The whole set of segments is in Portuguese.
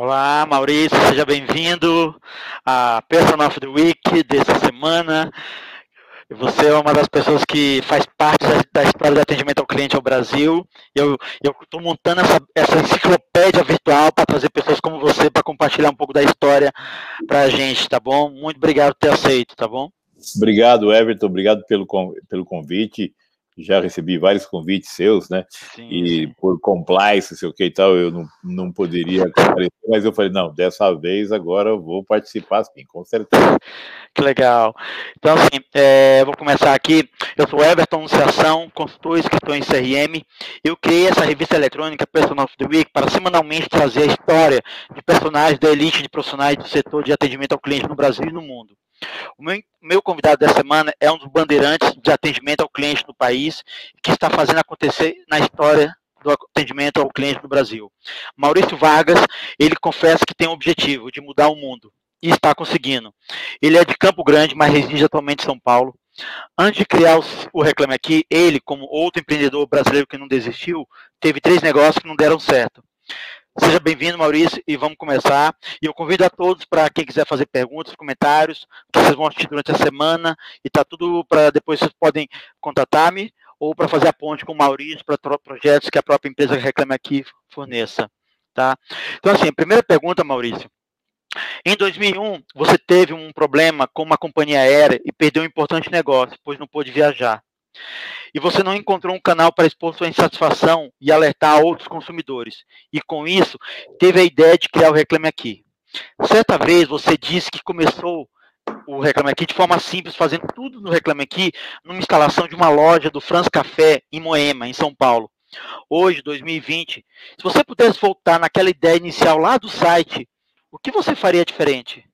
Olá, Maurício, seja bem-vindo à Person of the Week dessa semana. Você é uma das pessoas que faz parte da, história de atendimento ao cliente ao Brasil. Eu estou montando essa, essa enciclopédia virtual para trazer pessoas como você para compartilhar um pouco da história para a gente, tá bom? Muito obrigado por ter aceito, tá bom? Obrigado, Everton. Obrigado pelo, pelo convite já recebi vários convites seus, né? Sim, e sim. por compliance, sei o que e tal, eu não, não poderia comparecer, mas eu falei, não, dessa vez agora eu vou participar sim, com certeza. Que legal. Então, assim, é, vou começar aqui. Eu sou Everton Anunciação, consultor e escritor em CRM. Eu criei essa revista eletrônica Person of the Week para semanalmente trazer a história de personagens da elite de profissionais do setor de atendimento ao cliente no Brasil e no mundo. O meu, convidado dessa semana é um dos bandeirantes de atendimento ao cliente no país, que está fazendo acontecer na história do atendimento ao cliente no Brasil. Maurício Vargas, ele confessa que tem o objetivo de mudar o mundo e está conseguindo. Ele é de Campo Grande, mas reside atualmente em São Paulo. Antes de criar o Reclame Aqui, ele, como outro empreendedor brasileiro que não desistiu, teve três negócios que não deram certo. Seja bem-vindo, Maurício, e vamos começar. E eu convido a todos para quem quiser fazer perguntas, comentários, que vocês vão assistir durante a semana, e tá tudo para depois vocês podem contatar-me ou para fazer a ponte com o Maurício para projetos que a própria empresa reclama aqui forneça, tá? Então assim, primeira pergunta, Maurício. Em 2001, você teve um problema com uma companhia aérea e perdeu um importante negócio, pois não pôde viajar e você não encontrou um canal para expor sua insatisfação e alertar outros consumidores. E com isso, teve a ideia de criar o Reclame Aqui. Certa vez você disse que começou o Reclame Aqui de forma simples, fazendo tudo no Reclame Aqui, numa instalação de uma loja do Franz Café em Moema, em São Paulo. Hoje, 2020, se você pudesse voltar naquela ideia inicial lá do site, o que você faria diferente?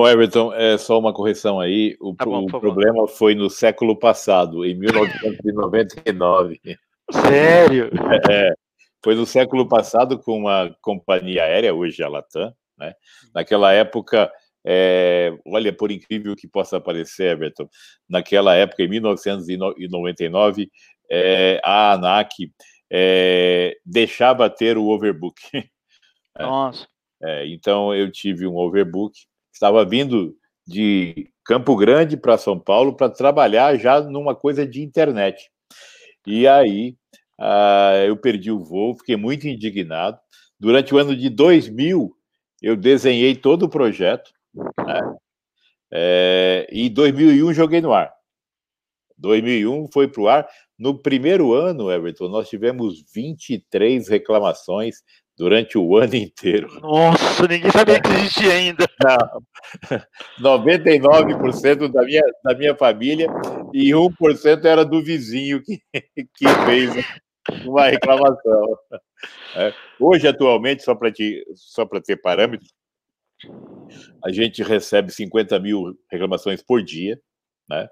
Bom, Everton, é só uma correção aí. O, tá bom, o problema foi no século passado, em 1999. Sério? É, foi no século passado com uma companhia aérea, hoje a Latam, né? Naquela época, é, olha, por incrível que possa parecer, Everton, naquela época, em 1999, é, a ANAC é, deixava ter o overbook. Nossa. É, então, eu tive um overbook estava vindo de Campo Grande para São Paulo para trabalhar já numa coisa de internet. E aí uh, eu perdi o voo, fiquei muito indignado. Durante o ano de 2000, eu desenhei todo o projeto. Né? É, e 2001 joguei no ar. 2001 foi para o ar. No primeiro ano, Everton, nós tivemos 23 reclamações durante o ano inteiro. Nossa, ninguém sabia que existia ainda. Não. 99% da minha, da minha família e 1% era do vizinho que, que fez uma reclamação. É. Hoje, atualmente, só para só ter parâmetros, a gente recebe 50 mil reclamações por dia, né?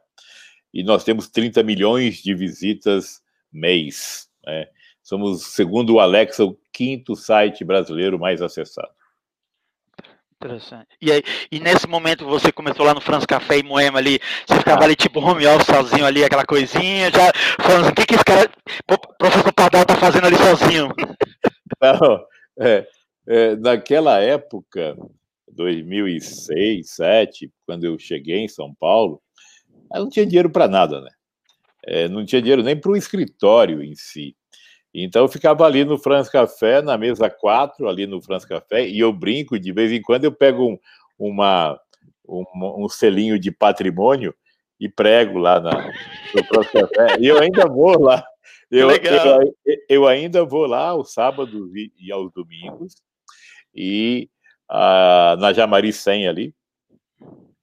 E nós temos 30 milhões de visitas mês. Né? Somos, segundo o Alexa, o quinto site brasileiro mais acessado. Interessante. E, aí, e nesse momento você começou lá no France Café e Moema ali, você ficava ah. ali tipo home office sozinho ali, aquela coisinha, já falando assim, o que, que esse cara, o professor Pardal tá fazendo ali sozinho? Não, é, é, naquela época, 2006, 2007, quando eu cheguei em São Paulo, eu não tinha dinheiro para nada, né? É, não tinha dinheiro nem para o escritório em si. Então eu ficava ali no France Café, na mesa 4, ali no France Café, e eu brinco, de vez em quando eu pego um, uma, um, um selinho de patrimônio e prego lá na, no France Café. E eu ainda vou lá. Eu, eu, eu, ainda vou lá aos sábados e aos domingos, e ah, na Jamari 100 ali,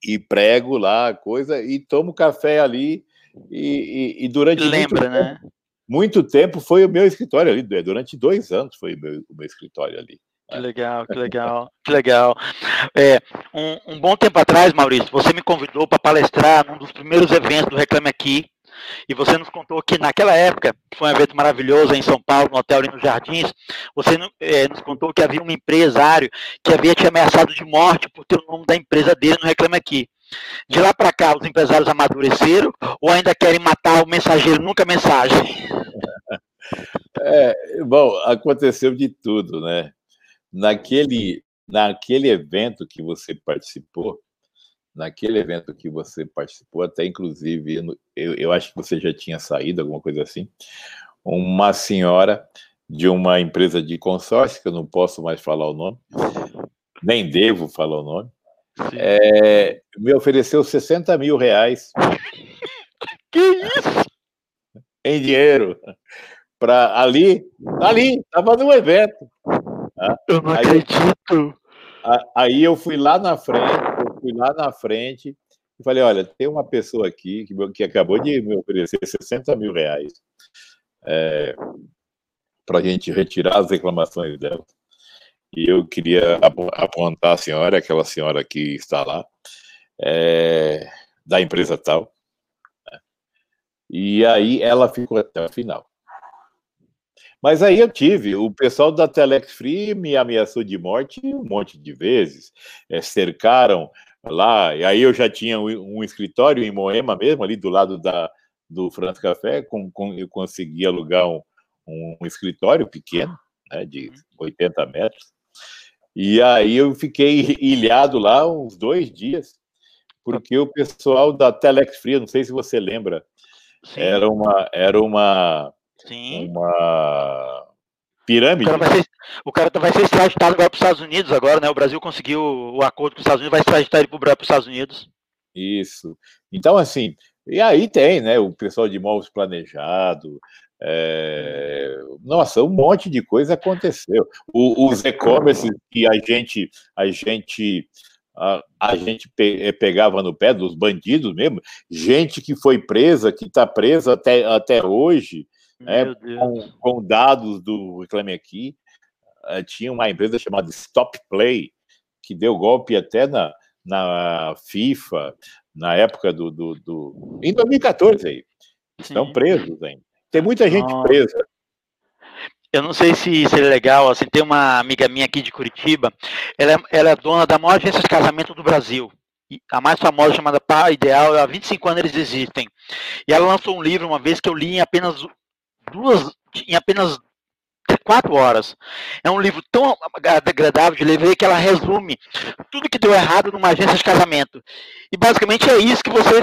e prego lá a coisa, e tomo café ali, e, e, e durante. Lembra, né? Muito tempo foi o meu escritório ali, é, durante dois anos foi o meu, o meu escritório ali. Que legal, que legal, que legal. É, um, um, bom tempo atrás, Maurício, você me convidou para palestrar num dos primeiros eventos do Reclame Aqui, e você nos contou que naquela época, que foi um evento maravilhoso em São Paulo, no hotel ali nos Jardins, você é, nos contou que havia um empresário que havia te ameaçado de morte por ter o nome da empresa dele no Reclame Aqui. De lá para cá, os empresários amadureceram ou ainda querem matar o mensageiro nunca mensagem? É, bom, aconteceu de tudo, né? naquele, naquele evento que você participou, naquele evento que você participou, até inclusive, eu, eu acho que você já tinha saído, alguma coisa assim, uma senhora de uma empresa de consórcio, que eu não posso mais falar o nome, nem devo falar o nome, é, me ofereceu 60 mil reais. Que isso? Em dinheiro. Para ali, ali, estava no evento. Tá? Eu não aí, acredito. Aí eu fui lá na frente, eu fui lá na frente e falei: olha, tem uma pessoa aqui que, que acabou de me oferecer 60 mil reais é, para a gente retirar as reclamações dela. E eu queria apontar a senhora, aquela senhora que está lá, é, da empresa tal. Né? E aí ela ficou até o final. Mas aí eu tive, o pessoal da Telex Free me ameaçou de morte um monte de vezes, é, cercaram lá, e aí eu já tinha um, um, escritório em Moema mesmo, ali do lado da, do France Café, com, com, eu consegui alugar um, um, um escritório pequeno, né, de 80 uhum. metros, e aí eu fiquei ilhado lá uns dois dias, porque o pessoal da Telex Free, não sei se você lembra, Sim. era uma, era uma Sim. Uma pirâmide. O cara, vai ser, o cara vai ser extraditado agora para os Estados Unidos agora, né? O Brasil conseguiu o acordo com os Estados Unidos, vai extraditar ele para os Estados Unidos. Isso. Então, assim, e aí tem, né? O pessoal de imóveis planejado. É... Nossa, um monte de coisa aconteceu. O, os e-commerce que a gente, a gente a, a, gente pe eh, pegava no pé dos bandidos mesmo, gente que foi presa, que está presa até, até hoje, é, com, com, dados do Reclame Aqui, uh, tinha uma empresa chamada Stop Play, que deu golpe até na, na FIFA, na época do, do, do... em 2014 aí. Estão Sim. presos ainda. Tem muita gente Nossa. presa. Eu não sei se seria legal, assim, tem uma amiga minha aqui de Curitiba, ela é, ela é dona da maior agência de casamento do Brasil a mais famosa chamada Par Ideal, há 25 anos eles existem. E ela lançou um livro uma vez que eu li em apenas duas, em apenas quatro horas. É um livro tão agradável de ler que ela resume tudo que deu errado numa agência de casamento. E basicamente é isso que você.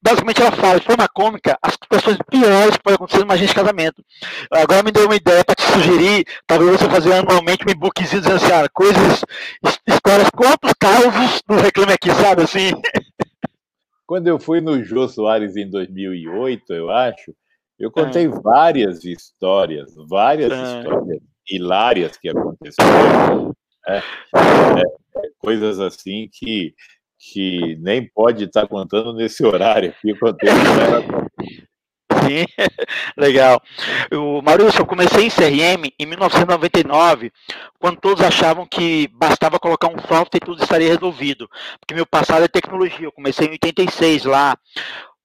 Basicamente ela fala, de forma cômica, as situações piores que podem acontecer numa agência de casamento. Agora me deu uma ideia para te sugerir, talvez você fazer anualmente um e-bookzinho dizendo assim, ah, coisas, histórias, quantos causos no Reclame Aqui, sabe assim? Quando eu fui no Jô Soares em 2008, eu acho, eu contei ah. várias histórias, várias ah. histórias hilárias que aconteceram. É, é, é, coisas assim que, que nem pode estar contando nesse horário aqui. Contei, Sim, legal. O Maurício, eu comecei em CRM em 1999, quando todos achavam que bastava colocar um software e tudo estaria resolvido. Porque meu passado é tecnologia. Eu comecei em 86 lá.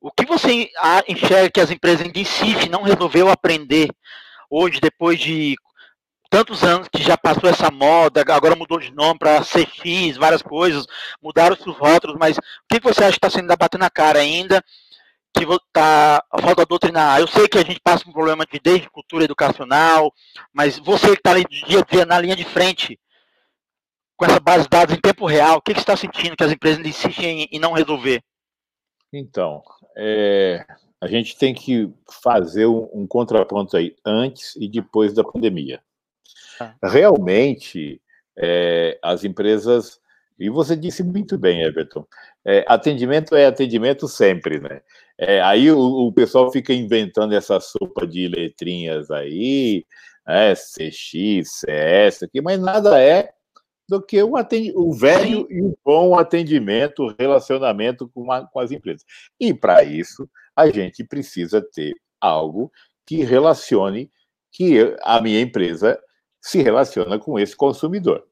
O que você enxerga que as empresas ainda insistem, não resolveu aprender hoje, depois de tantos anos que já passou essa moda, agora mudou de nome para CX, várias coisas, mudaram os rótulos, mas o que você acha que está sendo batendo na cara ainda? Que a falta doutrinar. Eu sei que a gente passa por um problema de desde cultura educacional, mas você que está ali dia a dia na linha de frente, com essa base de dados em tempo real, o que, que você está sentindo que as empresas insistem em, em não resolver? Então, é, a gente tem que fazer um, um, contraponto aí antes e depois da pandemia. Ah. Realmente, é, as empresas, e você disse muito bem, Everton, é, atendimento é atendimento sempre, né? Aí o, o, pessoal fica inventando essa sopa de letrinhas aí, né, CX, CS, aqui, mas nada é do que o, o velho e o bom atendimento, o relacionamento com, a, com as empresas. E para isso, a gente precisa ter algo que relacione, que a minha empresa se relaciona com esse consumidor.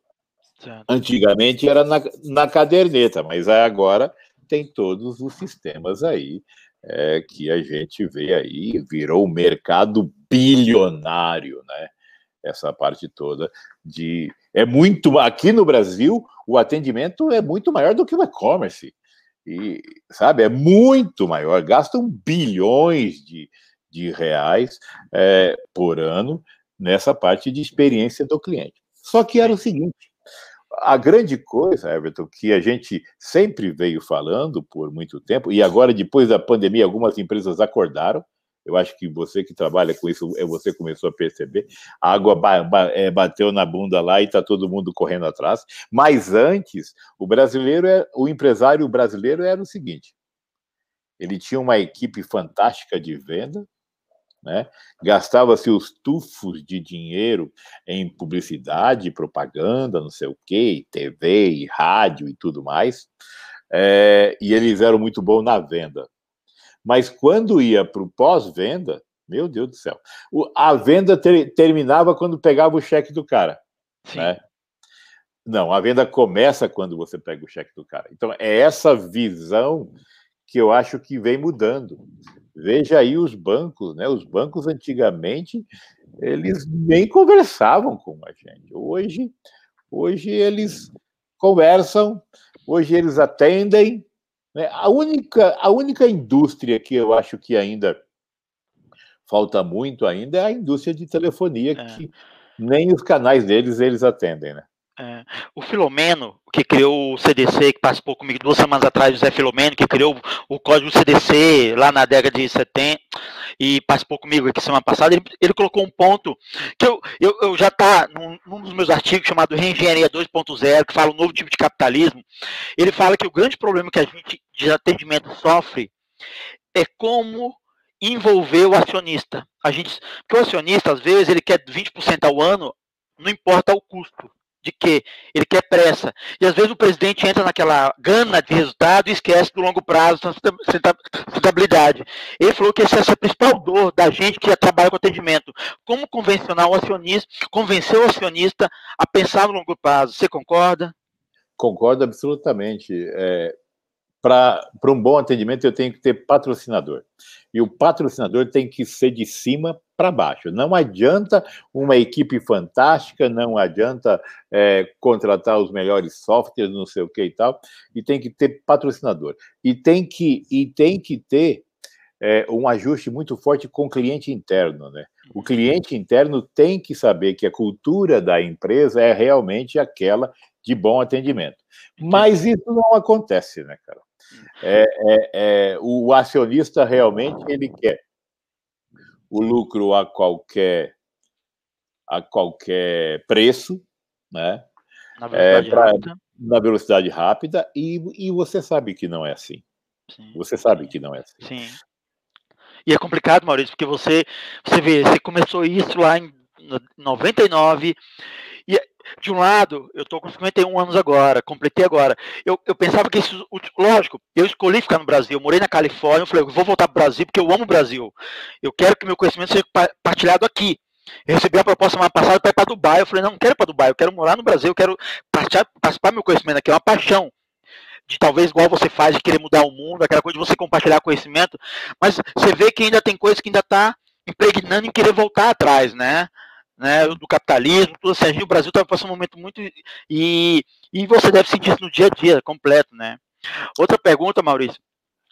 Antigamente era na, na caderneta, mas agora tem todos os sistemas aí é, que a gente vê aí, virou um mercado bilionário, né? Essa parte toda de é muito aqui no Brasil o atendimento é muito maior do que o e-commerce e sabe é muito maior gastam bilhões de, de reais é, por ano nessa parte de experiência do cliente Só que era o seguinte: a grande coisa, Everton, que a gente sempre veio falando por muito tempo, e agora, depois da pandemia, algumas empresas acordaram. Eu acho que você que trabalha com isso, é, você começou a perceber. A água é, bateu na bunda lá e está todo mundo correndo atrás. Mas antes, o brasileiro, é, o empresário brasileiro era o seguinte: ele tinha uma equipe fantástica de venda, né? Gastava-se os tufos de dinheiro em publicidade, propaganda, não sei o quê, TV, rádio e tudo mais. É, e eles eram muito bons na venda. Mas quando ia para o pós-venda, meu Deus do céu, a venda ter, terminava quando pegava o cheque do cara. Né? Não, a venda começa quando você pega o cheque do cara. Então, é essa visão que eu acho que vem mudando. Veja aí os bancos, né? Os bancos antigamente eles nem conversavam com a gente. Hoje, hoje eles conversam, hoje eles atendem. Né? A única, a única indústria que eu acho que ainda falta muito ainda é a indústria de telefonia, é. que nem os canais deles eles atendem, né? É, o Filomeno, que criou o CDC, que participou comigo duas semanas atrás, o Zé Filomeno, que criou o código CDC lá na década de 70 e participou comigo aqui semana passada, ele, ele colocou um ponto que eu, eu, eu já está num, num, dos meus artigos chamado Reengenharia 2.0, que fala um novo tipo de capitalismo. Ele fala que o grande problema que a gente de atendimento sofre é como envolver o acionista. A gente, porque o acionista, às vezes, ele quer 20% ao ano, não importa o custo de que ele quer pressa. E às vezes o presidente entra naquela gana de resultado e esquece do longo prazo, sustentabilidade. Ele falou que esse é a principal dor da gente que trabalha com atendimento. Como convencionar o acionista, convencer o acionista a pensar no longo prazo. Você concorda? Concordo absolutamente. É, Para um bom atendimento, eu tenho que ter patrocinador. E o patrocinador tem que ser de cima para baixo. Não adianta uma equipe fantástica, não adianta é, contratar os melhores softwares, não sei o que e tal, e tem que ter patrocinador. E tem que, e tem que ter é, um ajuste muito forte com o cliente interno. Né? O cliente interno tem que saber que a cultura da empresa é realmente aquela de bom atendimento. Mas isso não acontece, né, cara? É, é, é, o acionista realmente ele quer o lucro a qualquer a qualquer preço, né? Na velocidade, é, pra, rápida. Na velocidade rápida e, e você sabe que não é assim. Sim. Você sabe que não é assim. Sim. E é complicado, Maurício, porque você você vê, você começou isso lá em 99 e de um lado, eu estou com 51 anos agora, completei agora. Eu, eu pensava que isso, lógico, eu escolhi ficar no Brasil, eu morei na Califórnia, eu falei, eu vou voltar para o Brasil porque eu amo o Brasil. Eu quero que meu conhecimento seja partilhado aqui. Eu recebi a proposta semana passada para ir para Dubai. Eu falei, não, não quero ir para Dubai, eu quero morar no Brasil, eu quero participar do meu conhecimento aqui, é uma paixão. De talvez igual você faz, de querer mudar o mundo, aquela coisa de você compartilhar conhecimento. Mas você vê que ainda tem coisa que ainda está impregnando em querer voltar atrás, né? Né, do capitalismo, tudo assim. O Brasil está passando um momento muito. E, e você deve sentir isso no dia a dia, completo, né? Outra pergunta, Maurício.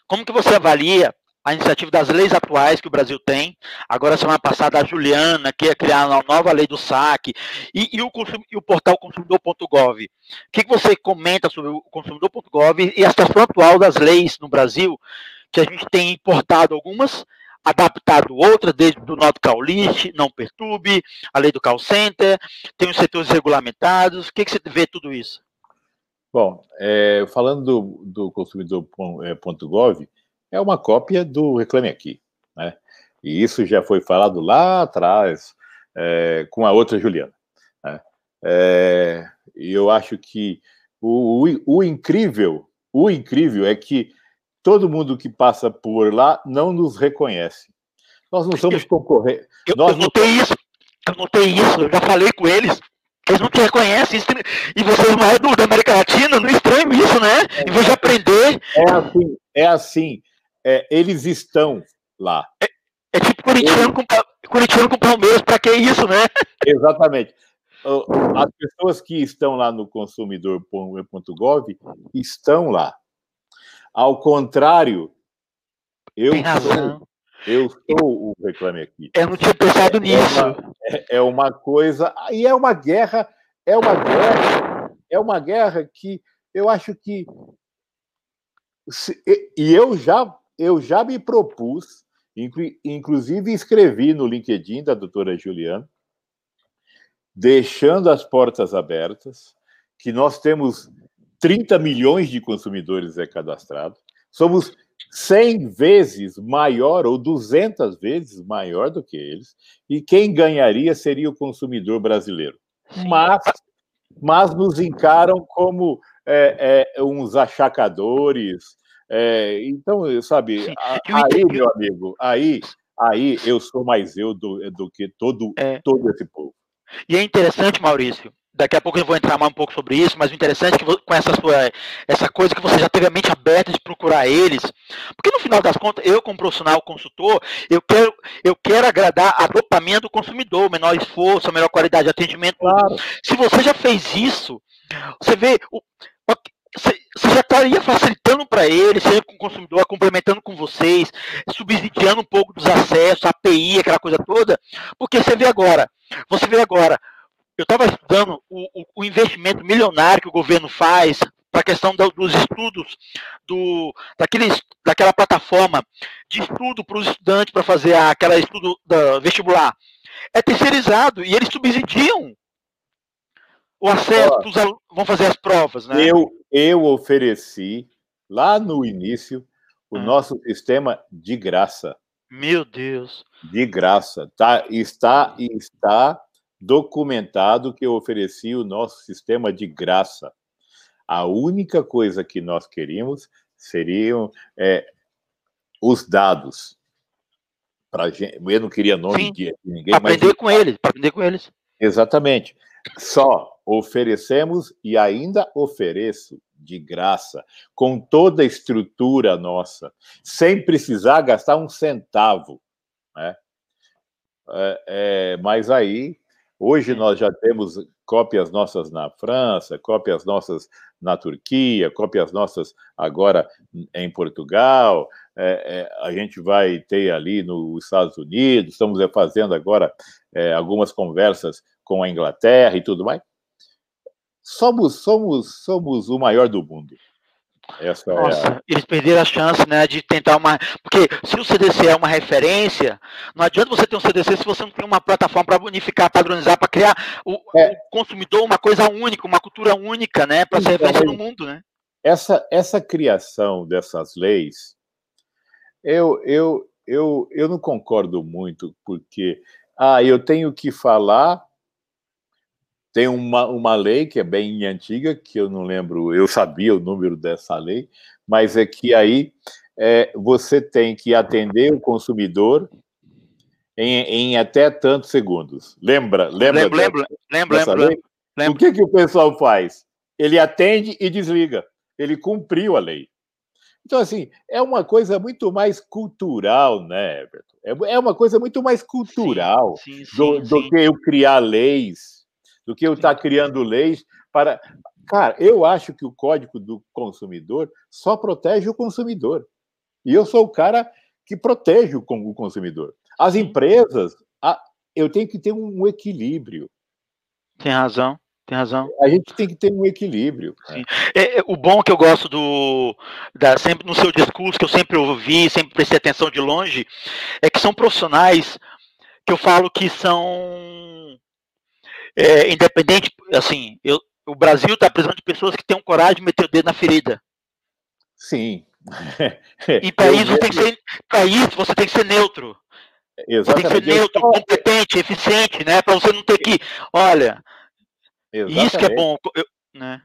Como que você avalia a iniciativa das leis atuais que o Brasil tem? Agora, semana passada, a Juliana, que ia criar uma nova lei do saque, e, e, o, e o, portal consumidor.gov. O que, que você comenta sobre o consumidor.gov e a situação atual das leis no Brasil, que a gente tem importado algumas adaptado outras, desde do Nautical List, não perturbe, a lei do call center, tem os setores regulamentados. O que, que você vê tudo isso? Bom, é, falando do, do consumidor.gov, é uma cópia do Reclame Aqui, né? E isso já foi falado lá atrás é, com a outra Juliana. Né? É, eu acho que o, o, o incrível, o incrível é que todo mundo que passa por lá não nos reconhece. Nós não somos concorrentes. Eu, eu notei não... isso, eu notei isso, eu já falei com eles. Eles não te reconhecem. E vocês, mais do, da América Latina, não estranho isso, né? É, em vez de aprender. É assim, é assim. É, eles estão lá. É, é tipo corintiano, com, corintiano com Palmeiras, para que isso, né? Exatamente. As pessoas que estão lá no consumidor.gov estão lá. Ao contrário, eu sou, eu sou o Reclame Aqui. Eu não tinha pensado é nisso. Uma, é, é uma coisa. E é uma guerra é uma guerra, é uma guerra que eu acho que e eu já eu já me propus, inclusive escrevi no LinkedIn da doutora Juliana, deixando as portas abertas, que nós temos 30 milhões de consumidores cadastrados, somos 100 vezes maior ou 200 vezes maior do que eles, e quem ganharia seria o consumidor brasileiro. Mas, mas nos encaram como é, é, uns achacadores. É, então, sabe, aí, meu amigo, aí, aí eu sou mais eu do, do que todo, é. todo esse povo. E é interessante, Maurício, daqui a pouco eu vou entrar mais um pouco sobre isso, mas o interessante é que com essa sua essa coisa que você já teve a mente aberta de procurar eles, porque no final das contas, eu como profissional consultor, eu quero eu quero agradar a dopamina do consumidor, menor esforço, a melhor qualidade de atendimento. Claro. Se você já fez isso, você vê o, você já estaria facilitando para ele, seja com o consumidor, complementando com vocês, subsidiando um pouco dos acessos, API, aquela coisa toda, porque você vê agora, você vê agora, eu estava estudando o, o, investimento milionário que o governo faz para a questão do, dos estudos, do, daquela plataforma de estudo para os estudantes para fazer aquela estudo da vestibular. É terceirizado e eles subsidiam o acesso para os alunos vão fazer as provas, né? Eu, eu ofereci lá no início o ah. nosso sistema de graça. Meu Deus. De graça. Tá, está, está documentado que eu ofereci o nosso sistema de graça. A única coisa que nós queríamos seriam é, os dados. Pra gente, eu não queria nome Sim, de ninguém. Aprender mas... com eles, aprender com eles. Exatamente. Só oferecemos e ainda ofereço de graça, com toda a estrutura nossa, sem precisar gastar um centavo. Né? É, é, mas aí, hoje nós já temos cópias nossas na França, cópias nossas na Turquia, cópias nossas agora em Portugal, é, é, a gente vai ter ali nos Estados Unidos, estamos fazendo agora é, algumas conversas com a Inglaterra e tudo mais. Somos, somos, somos o maior do mundo. Essa é Nossa, é a... eles perderam a chance, né, de tentar uma. Porque se o CDC é uma referência, não adianta você ter um CDC se você não tem uma plataforma para unificar, padronizar, para criar o, é. o, consumidor uma coisa única, uma cultura única, né, para ser referência no mundo, né? Essa, essa criação dessas leis, eu, eu, eu, eu não concordo muito, porque ah, eu tenho que falar tem uma, uma lei que é bem antiga, que eu não lembro, eu sabia o número dessa lei, mas é que aí é, você tem que atender o consumidor em, em até tantos segundos. Lembra? Lembra? Lembro, lembro, lembro, lembro. O que, que o pessoal faz? Ele atende e desliga. Ele cumpriu a lei. Então, assim, é uma coisa muito mais cultural, né, Everton? É, é uma coisa muito mais cultural sim, sim, do, sim, do que eu criar leis do que eu estar criando leis para. Cara, eu acho que o Código do Consumidor só protege o consumidor. E eu sou o cara que protege o consumidor. As empresas, eu tenho que ter um equilíbrio. Tem razão. Tem razão. A gente tem que ter um equilíbrio. É, é, o bom que eu gosto do. Da, sempre no seu discurso, que eu sempre ouvi, sempre prestei atenção de longe, é que são profissionais que eu falo que são é, independente, assim, eu, o Brasil está precisando de pessoas que tenham coragem de meter o dedo na ferida. Sim. E para isso, ser, isso você tem que ser neutro. Exatamente. Você tem que ser neutro, competente, eficiente, né? Para você não ter que. Olha, Exatamente. isso que é bom. Eu, né?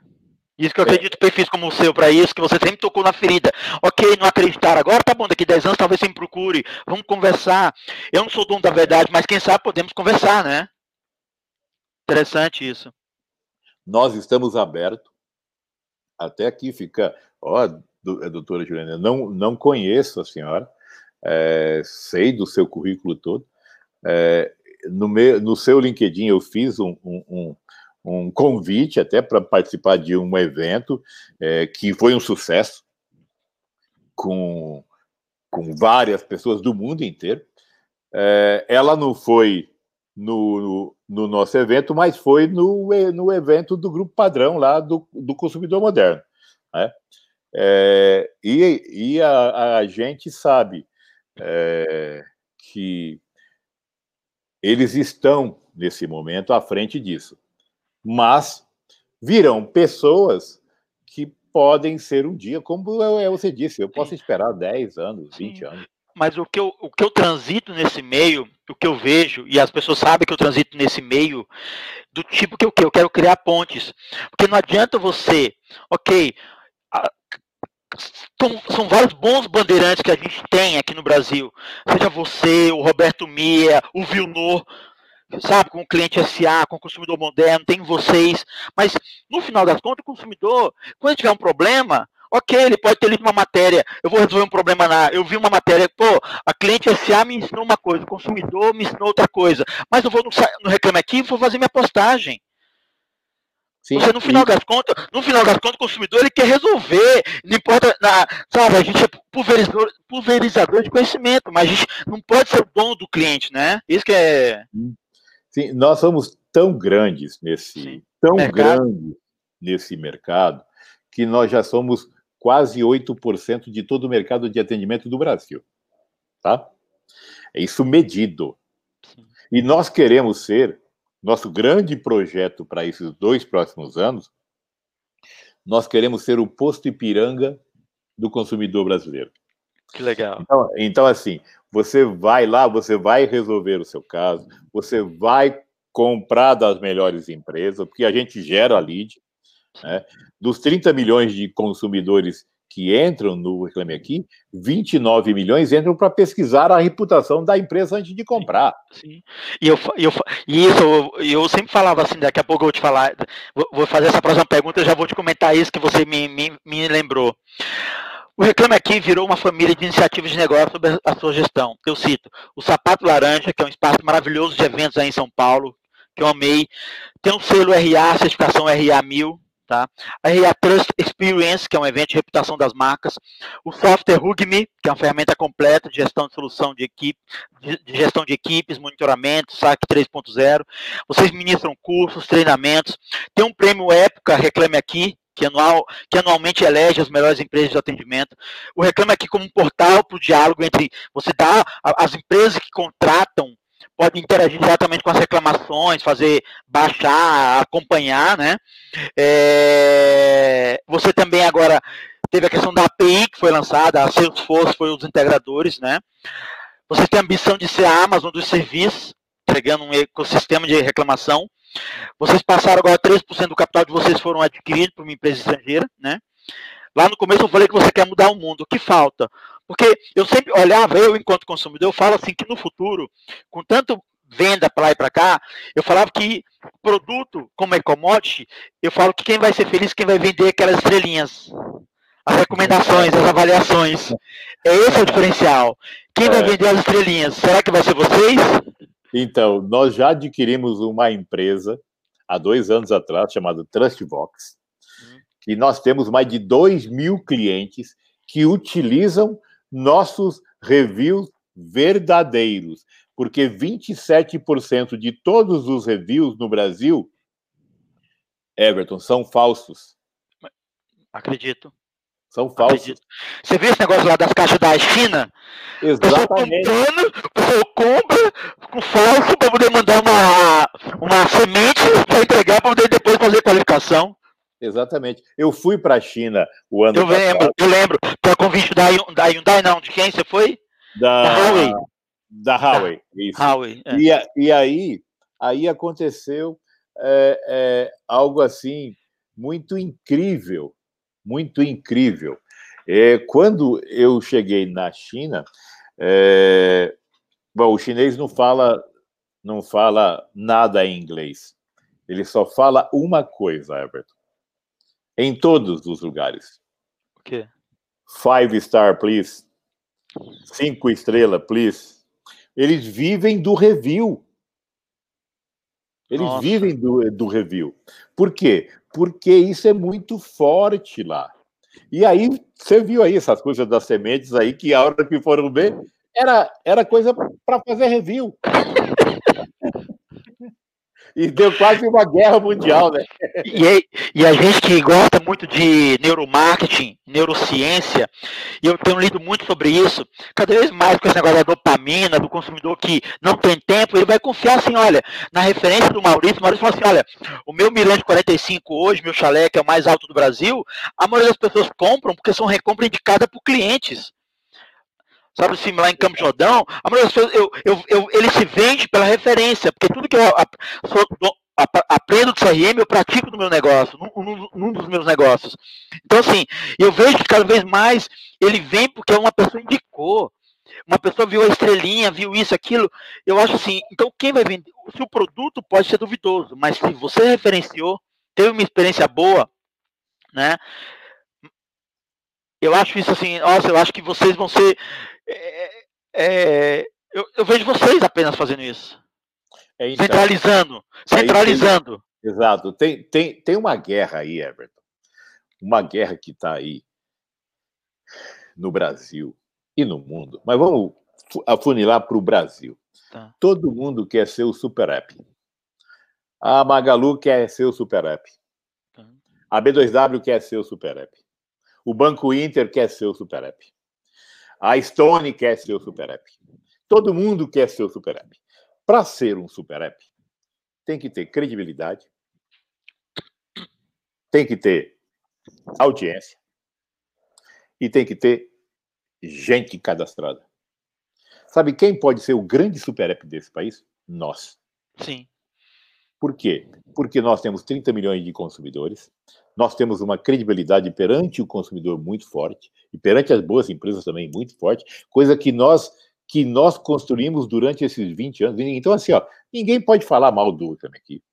Isso que eu é. acredito é. perfis como o seu para isso, que você sempre tocou na ferida. Ok, não acreditar agora, tá bom, daqui 10 anos talvez você me procure, vamos conversar. Eu não sou dono da verdade, mas quem sabe podemos conversar, né? Interessante isso. Nós estamos abertos. Até aqui fica, ó, é, doutora Juliana, não, não conheço a senhora, é, sei do seu currículo todo. É, no, meu, no seu LinkedIn eu fiz um, um, um convite até para participar de um evento é, que foi um sucesso, com, com várias pessoas do mundo inteiro. É, ela não foi no, no, no, nosso evento, mas foi no, no evento do Grupo Padrão lá do, do Consumidor Moderno. Né? É, e e a, a gente sabe é, que eles estão, nesse momento, à frente disso. Mas virão pessoas que podem ser um dia, como você disse, eu posso esperar 10 anos, 20 Sim. anos mas o que, eu, o que eu transito nesse meio, o que eu vejo, e as pessoas sabem que eu transito nesse meio, do tipo que eu, que eu quero criar pontes. Porque não adianta você, ok, a, são, são, vários bons bandeirantes que a gente tem aqui no Brasil. Seja você, o Roberto Mia, o Vilnor, sabe, com o cliente SA, com o consumidor moderno, tem vocês. Mas, no final das contas, o consumidor, quando tiver um problema, Ok, ele pode ter lido uma matéria, eu vou resolver um problema na. Eu vi uma matéria, pô, a cliente SA me ensinou uma coisa, o consumidor me ensinou outra coisa. Mas eu vou no, no Reclame Aqui e vou fazer minha postagem. Sim, Você, no final sim. das contas, no final das contas, o consumidor ele quer resolver. Não importa, na, sabe, a gente é pulverizador, pulverizador de conhecimento, mas a gente não pode ser o dono do cliente, né? Isso que é. Sim, nós somos tão grandes nesse. Sim. Tão mercado. grandes nesse mercado que nós já somos quase 8% de todo o mercado de atendimento do Brasil. Tá? É isso medido. E nós queremos ser, nosso grande projeto para esses dois próximos anos, nós queremos ser o posto Ipiranga do consumidor brasileiro. Que legal. Então, então, assim, você vai lá, você vai resolver o seu caso, você vai comprar das melhores empresas, porque a gente gera a lead, né? Dos 30 milhões de consumidores que entram no Reclame Aqui, 29 milhões entram para pesquisar a reputação da empresa antes de comprar. Sim. E, eu, eu, e isso, eu, eu sempre falava assim, daqui a pouco eu vou te falar, vou fazer essa próxima pergunta, já vou te comentar isso que você me, me, me lembrou. O Reclame Aqui virou uma família de iniciativas de negócio sobre a sua gestão. Eu cito o Sapato Laranja, que é um espaço maravilhoso de eventos aí em São Paulo, que eu amei. Tem o selo RA, certificação RA 1000, Tá? Aí a Trust Experience, que é um evento de reputação das marcas, o software Hugme, que é uma ferramenta completa de gestão de solução de equipe, de, gestão de equipes, monitoramento, SAC 3.0. Vocês ministram cursos, treinamentos. Tem um prêmio Época, Reclame Aqui, que, anual, que anualmente elege as melhores empresas de atendimento. O Reclame Aqui como um portal para o diálogo entre você dá as empresas que contratam pode interagir diretamente com as reclamações, fazer baixar, acompanhar, né? É, você também agora teve a questão da API que foi lançada, a Salesforce foi os integradores, né? Você tem a ambição de ser a Amazon dos serviços, entregando um ecossistema de reclamação. Vocês passaram agora 3% do capital de vocês foram adquiridos por uma empresa estrangeira, né? Lá no começo eu falei que você quer mudar o mundo. O que falta? Porque eu sempre olhava, eu enquanto consumidor, eu falo assim que no futuro, com tanto venda para lá e para cá, eu falava que produto como é commodity, eu falo que quem vai ser feliz quem vai vender aquelas estrelinhas, as recomendações, as avaliações. É esse o diferencial. Quem vai é. vender as estrelinhas? Será que vai ser vocês? Então, nós já adquirimos uma empresa há dois anos atrás chamada Trustbox. E nós temos mais de 2 mil clientes que utilizam nossos reviews verdadeiros, porque 27% de todos os reviews no Brasil, Everton, são falsos. Acredito. São falsos. Acredito. Você viu esse negócio lá das caixas da China? Exatamente. O pessoal compra com falso para poder mandar uma, uma semente para entregar para poder depois fazer qualificação. Exatamente. Eu fui para a China o ano eu passado. Eu lembro, eu lembro. Para convite da, da Hyundai, não. De quem você foi? Da, da Huawei. Da Huawei, isso. Huawei, é. e, e aí, aí aconteceu é, é, algo assim muito incrível, muito incrível. É, quando eu cheguei na China, é, bom, o chinês não fala, não fala nada em inglês. Ele só fala uma coisa, Everton em todos os lugares. O quê? Five star, please. Cinco estrelas, please. Eles vivem do review. Eles Nossa. vivem do, do review. Por quê? Porque isso é muito forte lá. E aí, você viu aí essas coisas das sementes aí, que a hora que foram ver, era, era coisa para fazer review. E deu quase uma guerra mundial, né? E, e, a gente que gosta muito de neuromarketing, neurociência, e eu tenho lido muito sobre isso, cada vez mais com esse negócio da dopamina, do consumidor que não tem tempo, ele vai confiar assim, olha, na referência do Maurício, o Maurício fala assim, olha, o meu Mirante 45 hoje, meu chalé, que é o mais alto do Brasil, a maioria das pessoas compram porque são recompra indicada por clientes sabe assim, lá em Campo Jordão, a maioria das eu, eu, eu, ele se vende pela referência, porque tudo que eu aprendo do CRM, eu pratico no meu negócio, num, num, dos meus negócios. Então, assim, eu vejo que cada vez mais ele vem porque uma pessoa indicou. Uma pessoa viu a estrelinha, viu isso, aquilo. Eu acho assim, então quem vai vender? Se o produto pode ser duvidoso, mas se você referenciou, teve uma experiência boa, né? Eu acho isso assim, nossa, eu acho que vocês vão ser é, é, eu, eu, vejo vocês apenas fazendo isso. É, então, centralizando. Centralizando. Tem, exato. Tem, tem, tem uma guerra aí, Everton. Uma guerra que está aí no Brasil e no mundo. Mas vamos afunilar para o Brasil. Tá. Todo mundo quer ser o super app. A Magalu quer ser o super app. Tá. A B2W quer ser o super app. O Banco Inter quer ser o super app. A Stone quer ser o super app. Todo mundo quer ser o super app. Para ser um super app, tem que ter credibilidade, tem que ter audiência e tem que ter gente cadastrada. Sabe quem pode ser o grande super app desse país? Nós. Sim. Por quê? Porque nós temos 30 milhões de consumidores, nós temos uma credibilidade perante o consumidor muito forte e perante as boas empresas também muito forte, coisa que nós que nós construímos durante esses 20 anos. Então, assim, ó, ninguém pode falar mal do Ultraman aqui.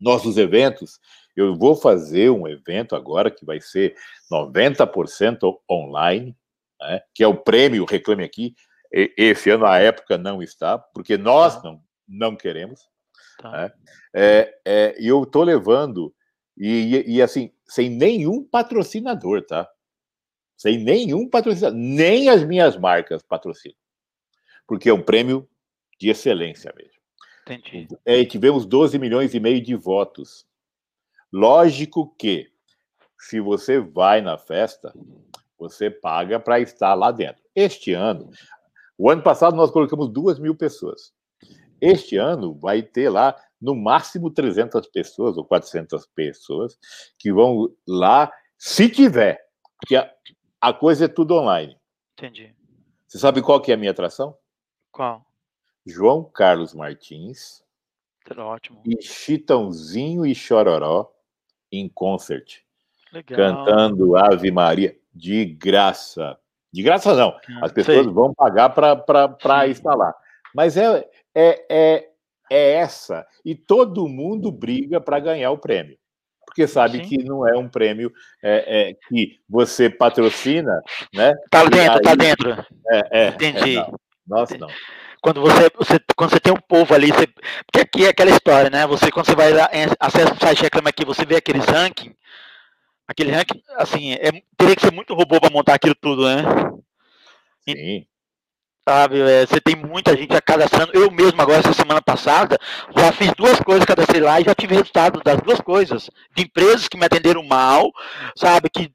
Nossos eventos, eu vou fazer um evento agora que vai ser 90% online, né, que é o prêmio Reclame Aqui. Esse ano, a época, não está, porque nós tá. não, não queremos. Tá. Né? É, é, eu estou levando e, e, assim, sem nenhum patrocinador, tá? Sem nenhum patrocinador. Nem as minhas marcas patrocinam. Porque é um prêmio de excelência mesmo. Entendi. É, tivemos 12 milhões e meio de votos. Lógico que, se você vai na festa, você paga para estar lá dentro. Este ano, o ano passado nós colocamos duas mil pessoas. Este ano vai ter lá no máximo 300 pessoas ou 400 pessoas que vão lá, se tiver, porque a, a coisa é tudo online. Entendi. Você sabe qual que é a minha atração? Qual? João Carlos Martins. Tá ótimo. E Chitãozinho e Chororó em concert. Legal. Cantando Ave Maria de graça. De graça não. As pessoas sei. vão pagar para estar lá. Mas é, é, é, é essa. E todo mundo briga para ganhar o prêmio. Porque sabe Sim. que não é um prêmio é, é, que você patrocina, né? Tá dentro, aí, tá dentro. É, é, Entendi. É, não. Nossa, não. Quando você, você, quando você tem um povo ali, você, porque aqui é aquela história, né? Você, quando você vai lá, acessa o site Reclama Aqui, você vê aqueles ranking, aquele ranking, assim, é, teria que ser muito robô para montar aquilo tudo, né? Sim sabe? É, você tem muita gente cadastrando. Eu mesmo, agora, essa semana passada, já fiz duas coisas, cadastrei lá e já tive resultado das duas coisas. De empresas que me atenderam mal, sabe? Que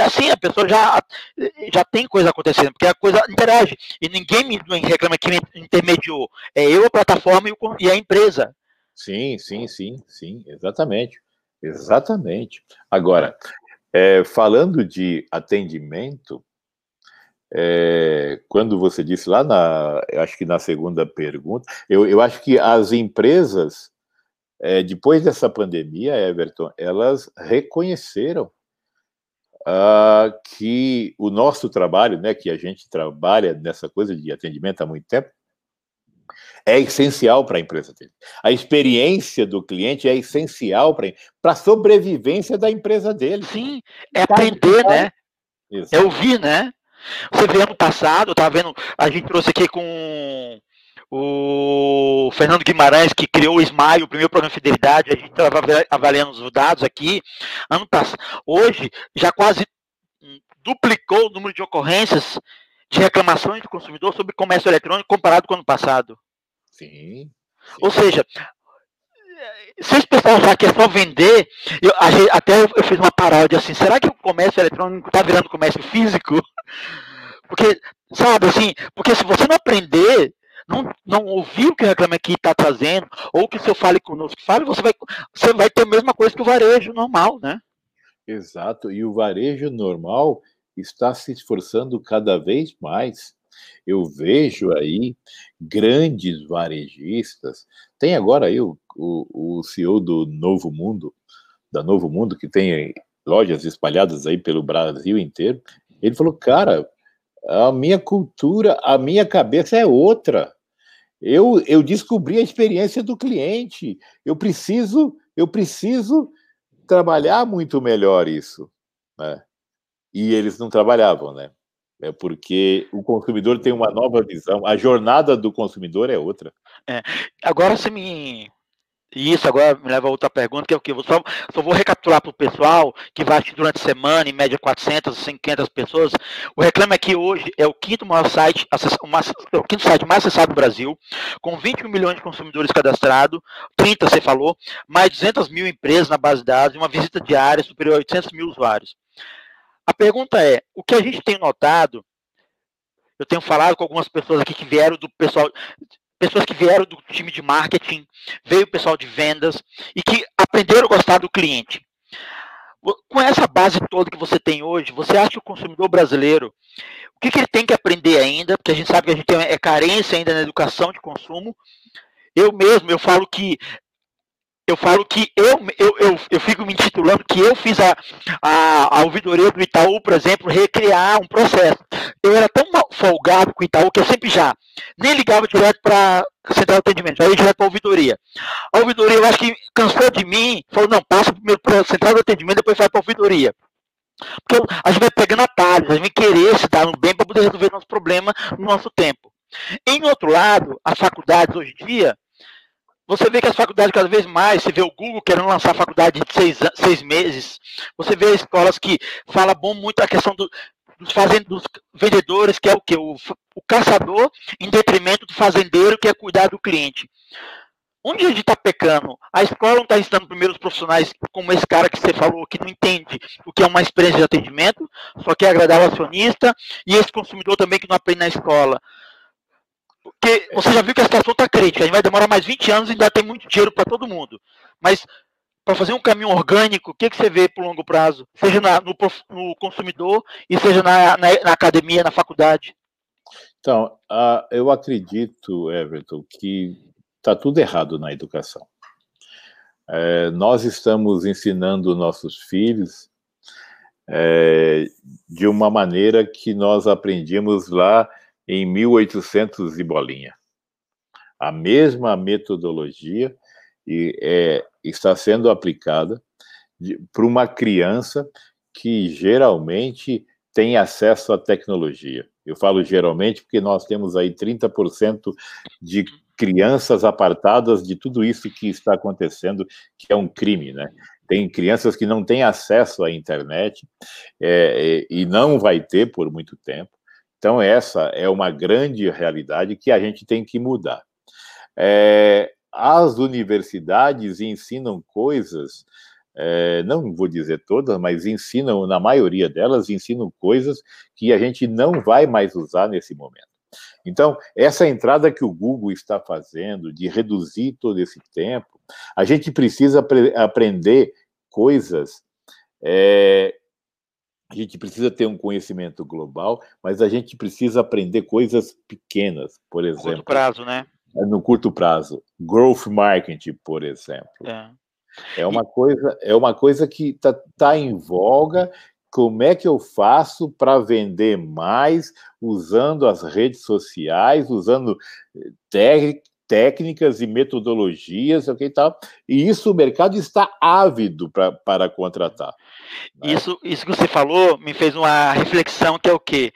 assim, a pessoa já, já tem coisa acontecendo, porque a coisa interage. E ninguém me reclama que me intermediou. É eu, a plataforma e a empresa. Sim, sim, sim, sim, exatamente. Exatamente. Agora, é, falando de atendimento, é, quando você disse lá na, acho que na segunda pergunta, eu, eu acho que as empresas, é, depois dessa pandemia, Everton, elas reconheceram uh, que o nosso trabalho, né, que a gente trabalha nessa coisa de atendimento há muito tempo, é essencial para a empresa dele. A experiência do cliente é essencial para a sobrevivência da empresa dele. Sim, é aprender, né? Isso. É ouvir, né? Você vê ano passado, eu vendo, a gente trouxe aqui com o Fernando Guimarães, que criou o Smile, o primeiro programa de fidelidade, a gente estava avaliando os dados aqui. Ano passado, hoje já quase duplicou o número de ocorrências de reclamações do consumidor sobre comércio eletrônico comparado com o ano passado. Sim. sim. Ou seja, se esse pessoal achar que é só vender, eu, até eu fiz uma paródia assim, será que o comércio eletrônico está virando comércio físico? Porque, sabe, assim, porque se você não aprender, não, não ouvir o que o Reclame Aqui está trazendo, ou que o seu Fale Conosco fale, você vai, você vai ter a mesma coisa que o varejo normal, né? Exato, e o varejo normal está se esforçando cada vez mais. Eu vejo aí grandes varejistas. Tem agora aí o, o, o CEO do Novo Mundo, da Novo Mundo, que tem lojas espalhadas aí pelo Brasil inteiro. Ele falou, cara, a minha cultura, a minha cabeça é outra. Eu, eu descobri a experiência do cliente. Eu preciso, eu preciso trabalhar muito melhor isso. Né? E eles não trabalhavam, né? É porque o consumidor tem uma nova visão, a jornada do consumidor é outra. É. Agora você me e isso agora me leva a outra pergunta, que é o que? Eu só, só vou recapitular para o pessoal que vai assistir durante a semana, em média 400, 500 pessoas. O Reclame Aqui hoje é o quinto maior site, é o quinto site mais acessado do Brasil, com 21 milhões de consumidores cadastrados, 30 você falou, mais 200 mil empresas na base de dados e uma visita diária superior a 800 mil usuários. A pergunta é, o que a gente tem notado eu tenho falado com algumas pessoas aqui que vieram do pessoal pessoas que vieram do time de marketing, veio o pessoal de vendas e que aprenderam a gostar do cliente. Com essa base toda que você tem hoje, você acha que o consumidor brasileiro, o que, que ele tem que aprender ainda? Porque a gente sabe que a gente tem é carência ainda na educação de consumo. Eu mesmo, eu falo que eu falo que eu, eu, eu, eu fico me intitulando que eu fiz a, a, a ouvidoria do Itaú, por exemplo, recriar um processo. Eu era tão folgado com o Itaú que eu sempre já nem ligava direto para central de atendimento, já ia direto para a ouvidoria. A ouvidoria, eu acho que cansou de mim, falou, não, passa primeiro para a central de atendimento, depois vai para a ouvidoria. Porque a gente vai pegando atalhos, a gente vai querer se dar um bem para poder resolver nosso problema no nosso tempo. Em outro lado, as faculdades hoje em dia, você vê que as faculdades cada vez mais, você vê o Google querendo lançar faculdade de seis, seis meses, você vê escolas que fala bom muito a questão do, dos, fazend, dos vendedores, que é o que? O, o caçador, em detrimento do fazendeiro, que é cuidar do cliente. Onde a gente está pecando? A escola não está ensinando primeiros profissionais como esse cara que você falou, que não entende o que é uma experiência de atendimento, só quer agradar o acionista, e esse consumidor também que não aprende na escola. Porque você já viu que a situação está crítica, a gente vai demorar mais 20 anos e ainda tem muito dinheiro para todo mundo. Mas para fazer um caminho orgânico, o que, que você vê para o longo prazo? Seja na, no, no, consumidor e seja na, na, na, academia, na faculdade? Então, uh, eu acredito, Everton, que está tudo errado na educação. É, nós estamos ensinando nossos filhos é, de uma maneira que nós aprendíamos lá em 1800 e bolinha. A mesma metodologia e, é, está sendo aplicada para uma criança que geralmente tem acesso à tecnologia. Eu falo geralmente porque nós temos aí 30% de crianças apartadas de tudo isso que está acontecendo, que é um crime, né? Tem crianças que não têm acesso à internet é, e não vai ter por muito tempo. Então, essa é uma grande realidade que a gente tem que mudar. É, as universidades ensinam coisas, é, não vou dizer todas, mas ensinam, na maioria delas, ensinam coisas que a gente não vai mais usar nesse momento. Então, essa entrada que o Google está fazendo de reduzir todo esse tempo, a gente precisa aprender coisas é, a gente precisa ter um conhecimento global, mas a gente precisa aprender coisas pequenas, por exemplo. Curto prazo, né? É, no curto prazo. Growth marketing, por exemplo. É, é uma, coisa, é uma coisa que está tá em voga. Como é que eu faço para vender mais usando as redes sociais, usando eh, técnicas e metodologias, ok, tal. E isso o mercado está ávido pra, para contratar. Né? Isso, isso que você falou me fez uma reflexão que é o quê?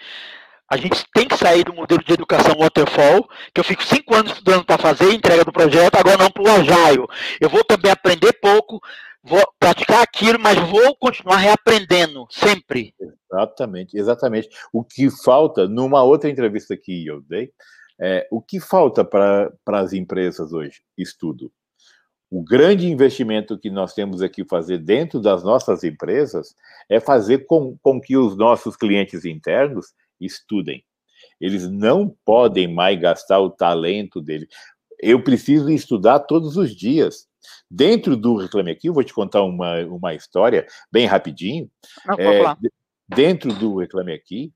A gente tem que sair do modelo de educação waterfall, que eu fico cinco anos estudando para fazer entrega do projeto, agora não para o agile. Eu vou também aprender pouco, vou praticar aquilo, mas vou continuar reaprendendo sempre. Exatamente, exatamente. O que falta, numa outra entrevista que eu dei, é, o que falta para as empresas hoje? Estudo. o grande investimento que nós temos aqui fazer dentro das nossas empresas é fazer com, com que os nossos clientes internos estudem. Eles não podem mais gastar o talento dele. Eu preciso estudar todos os dias. Dentro do Reclame Aqui, eu vou te contar uma, uma história bem rapidinho. Não, é, dentro do Reclame Aqui,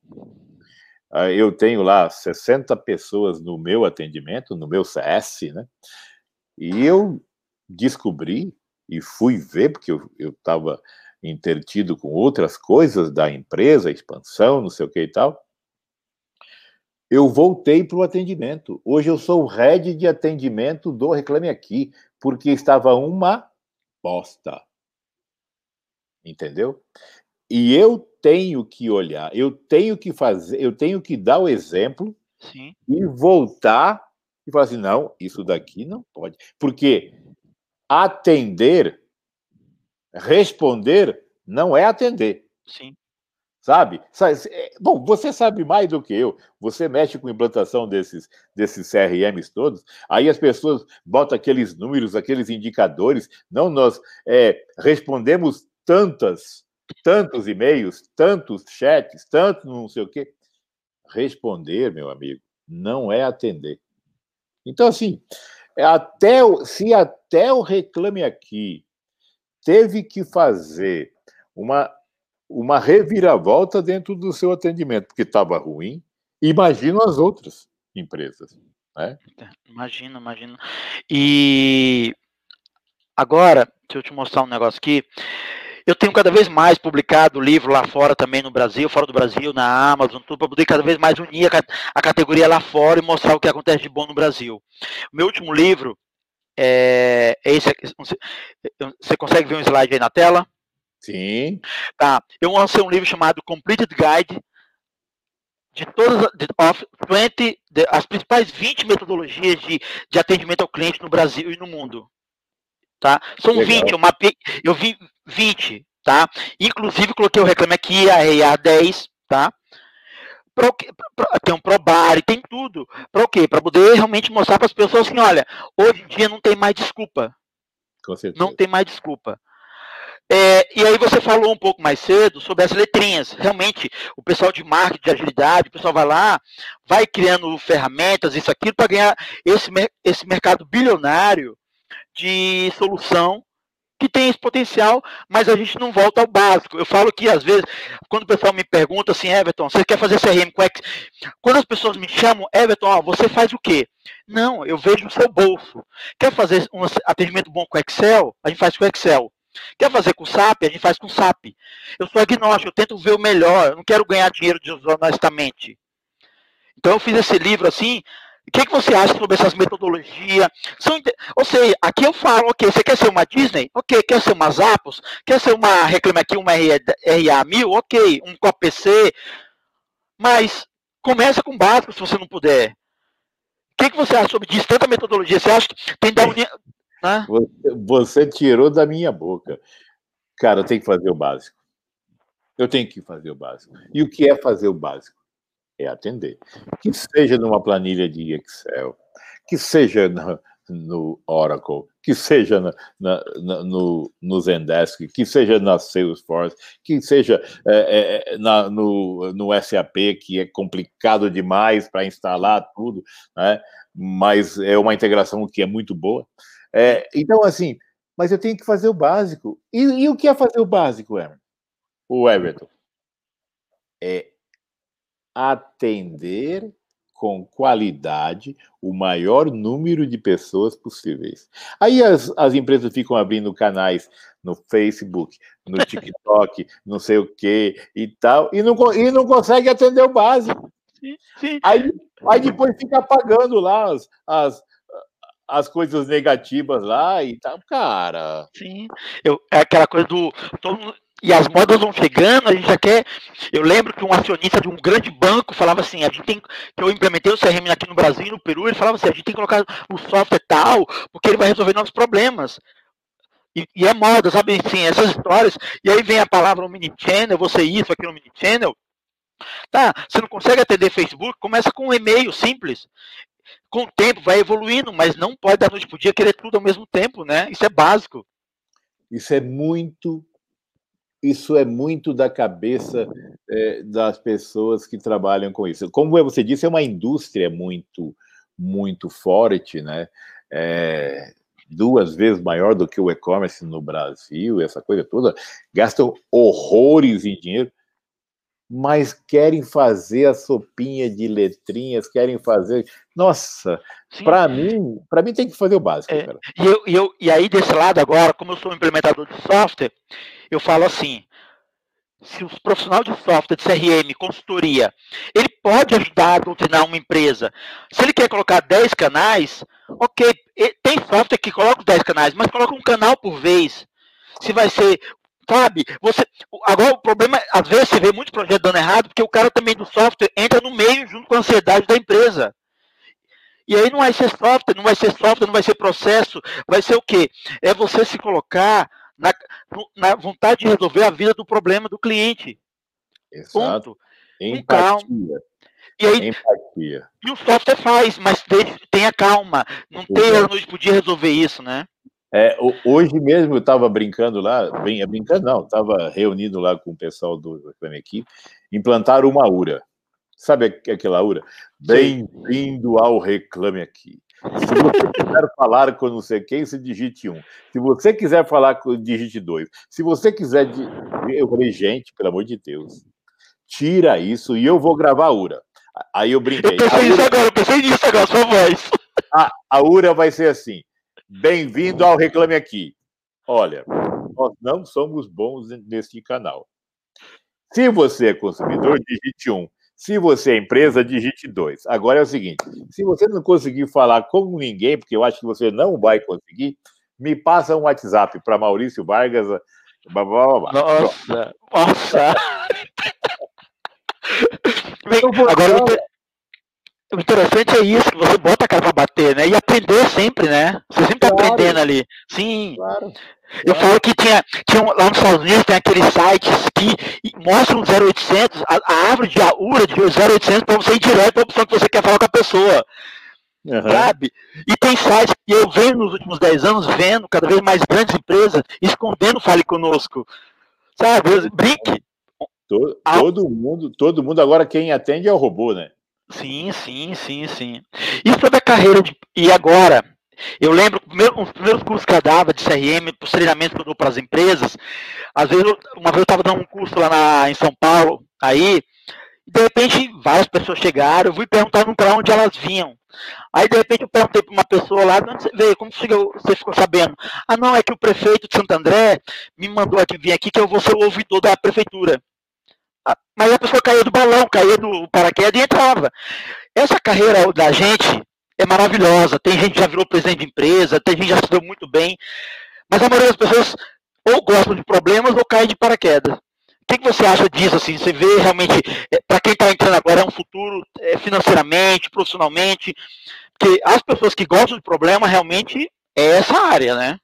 ah, eu tenho lá 60 pessoas no meu atendimento, no meu CS, né? E eu descobri e fui ver, porque eu estava intertido com outras coisas da empresa, expansão, não sei o que e tal. Eu voltei para o atendimento. Hoje eu sou o head de atendimento do Reclame Aqui, porque estava uma bosta. Entendeu? E eu tenho que olhar, eu tenho que fazer, eu tenho que dar o exemplo Sim. e voltar e falar assim: não, isso daqui não pode. Porque atender, responder, não é atender. Sim. Sabe? É, bom, você sabe mais do que eu. Você mexe com a implantação desses, desses CRMs todos. Aí as pessoas botam aqueles números, aqueles indicadores. Não, nós é, respondemos tantas, tantos e-mails, tantos chats, tanto não sei o quê. Responder, meu amigo, não é atender. Então, assim, é até se até o Reclame Aqui teve que fazer uma, uma reviravolta dentro do seu atendimento, porque estava ruim, imagino as outras empresas. Né? Imagino, imagino. E agora, deixa eu te mostrar um negócio aqui. Eu tenho cada vez mais publicado livro lá fora também no Brasil, fora do Brasil, na Amazon, tudo para poder cada vez mais unir a, a, categoria lá fora e mostrar o que acontece de bom no Brasil. O meu último livro é, é esse. Você consegue ver um slide aí na tela? Sim. Tá. Eu lancei um livro chamado Completed Guide de todas de, of 20, de, as principais 20 metodologias de, de atendimento ao cliente no Brasil e no mundo tá? São Legal. 20, eu mapei, eu vi 20, tá? Inclusive coloquei o reclame aqui, a EA 10, tá? Tem um Probari, tem tudo. Para o quê? Para poder realmente mostrar para as pessoas assim, olha, hoje em dia não tem mais desculpa. Não tem mais desculpa. É, e aí você falou um pouco mais cedo sobre as letrinhas. Realmente, o pessoal de marketing, de agilidade, o pessoal vai lá, vai criando ferramentas, isso, aquilo, para ganhar esse, esse mercado bilionário de solução que tem esse potencial, mas a gente não volta ao básico. Eu falo que, às vezes, quando o pessoal me pergunta assim, Everton, você quer fazer CRM com Excel? Quando as pessoas me chamam, Everton, ó, você faz o quê? Não, eu vejo no seu bolso. Quer fazer um atendimento bom com Excel? A gente faz com Excel. Quer fazer com SAP? A gente faz com SAP. Eu sou agnóstico, eu tento ver o melhor, eu não quero ganhar dinheiro desonestamente. Então eu fiz esse livro assim, o que, que você acha sobre essas metodologias? São, ou seja, aqui eu falo, ok, você quer ser uma Disney? Ok, quer ser uma Zappos? Quer ser uma, reclame aqui, uma RA1000? Ok, um COPC? Mas começa com básico se você não puder. O que, que você acha sobre isso? Tanta metodologia, você acha que tem da Né? Você, você tirou da minha boca. Cara, eu tenho que fazer o básico. Eu tenho que fazer o básico. E o que é fazer o básico? é atender. Que seja numa planilha de Excel, que seja no, no Oracle, que seja na, na, no, no Zendesk, que seja na Salesforce, que seja é, é, é na, no, no SAP, que é complicado demais para instalar tudo, né? mas é uma integração que é muito boa. É, então, assim, mas eu tenho que fazer o básico. E, e o que é fazer o básico, Emerson? O Everton? É atender com qualidade o maior número de pessoas possíveis. Aí as, as empresas ficam abrindo canais no Facebook, no TikTok, não sei o que e tal, e não, e não consegue atender o básico. Sim, sim. Aí, aí depois fica apagando lá as, as, as coisas negativas lá e tal, cara. Sim, eu, é aquela coisa do. Todo, e as modas vão chegando, a gente já quer. Eu lembro que um acionista de um grande banco falava assim: a gente tem. Que eu implementei o CRM aqui no Brasil no Peru, ele falava assim: a gente tem que colocar o software tal, porque ele vai resolver novos problemas. E, e é moda, sabe? Sim, essas histórias. E aí vem a palavra omnichannel, você isso, aqui no omnichannel. Tá, você não consegue atender Facebook? Começa com um e-mail simples. Com o tempo vai evoluindo, mas não pode da noite para dia querer tudo ao mesmo tempo, né? Isso é básico. Isso é muito, isso é muito da cabeça é, das pessoas que trabalham com isso. Como você disse, é uma indústria muito, muito forte, né? É, duas vezes maior do que o e-commerce no Brasil, essa coisa toda, gastam horrores em dinheiro mas querem fazer a sopinha de letrinhas, querem fazer. Nossa, para mim, para mim tem que fazer o básico, é, E, eu, e, eu, e aí, desse lado agora, como eu sou um implementador de software, eu falo assim: se os profissionais de software, de CRM, consultoria, ele pode ajudar a doutrinar uma empresa. Se ele quer colocar 10 canais, ok, tem software que coloca os 10 canais, mas coloca um canal por vez. Se vai ser Sabe? Você, agora, o problema, às vezes, você vê muito projeto dando errado, porque o cara também do software entra no meio junto com a ansiedade da empresa. E aí não vai ser software, não vai ser software, não vai ser processo, vai ser o quê? É você se colocar na, na vontade de resolver a vida do problema do cliente. Exato. Ponto. Empatia. E aí, Empatia. E o software faz, mas tenha calma. Não tenha noite por dia resolver isso, né? É, hoje mesmo eu estava brincando lá, bem, brincando não, estava reunido lá com o pessoal do, da minha equipe, implantaram uma URA. Sabe aquela URA? Bem-vindo ao Reclame Aqui. Se você quiser falar com não sei quem, se digite um. Se você quiser falar com digite dois. Se você quiser. Eu falei, gente, pelo amor de Deus, tira isso e eu vou gravar a URA. Aí eu brinquei. Eu pensei nisso agora, eu pensei nisso agora, sua voz. A, a URA vai ser assim. Bem-vindo ao Reclame Aqui. Olha, nós não somos bons neste canal. Se você é consumidor, digite um. Se você é empresa, digite dois. Agora é o seguinte: se você não conseguir falar com ninguém, porque eu acho que você não vai conseguir, me passa um WhatsApp para Maurício Vargas. Blá, blá, blá, nossa, nossa. Agora, o interessante é isso, que você bota a cara pra bater, né? E aprender sempre, né? Você sempre tá claro. aprendendo ali. Sim. Claro. Eu claro. falo que tinha, tinha lá nos Estados Unidos tem aqueles sites que mostram 0800, a, a árvore de aura de 0800 para você ir direto para a opção que você quer falar com a pessoa. Uhum. Sabe? E tem sites que eu venho nos últimos 10 anos vendo cada vez mais grandes empresas escondendo Fale Conosco. Sabe? Brinque. Todo, todo mundo, todo mundo agora quem atende é o robô, né? Sim, sim, sim, sim. E sobre a carreira de. E agora? Eu lembro, os primeiros cursos que eu dava de CRM, os treinamentos que eu dou para as empresas, às vezes, uma vez eu estava dando um curso lá na, em São Paulo, aí, de repente, várias pessoas chegaram, eu fui perguntando para onde elas vinham. Aí, de repente, eu perguntei para uma pessoa lá, onde você veio? Como você ficou sabendo? Ah, não, é que o prefeito de Santo André me mandou vir aqui, que eu vou ser o ouvidor da prefeitura. Mas a pessoa caía do balão, caía do paraquedas e entrava. Essa carreira da gente é maravilhosa. Tem gente que já virou presidente de empresa, tem gente que já se deu muito bem. Mas a maioria das pessoas ou gostam de problemas ou caem de paraquedas. O que, você acha disso? Assim, você vê realmente, é, para quem está entrando agora, é um futuro é, financeiramente, profissionalmente? Porque as pessoas que gostam de problema realmente é essa área, né?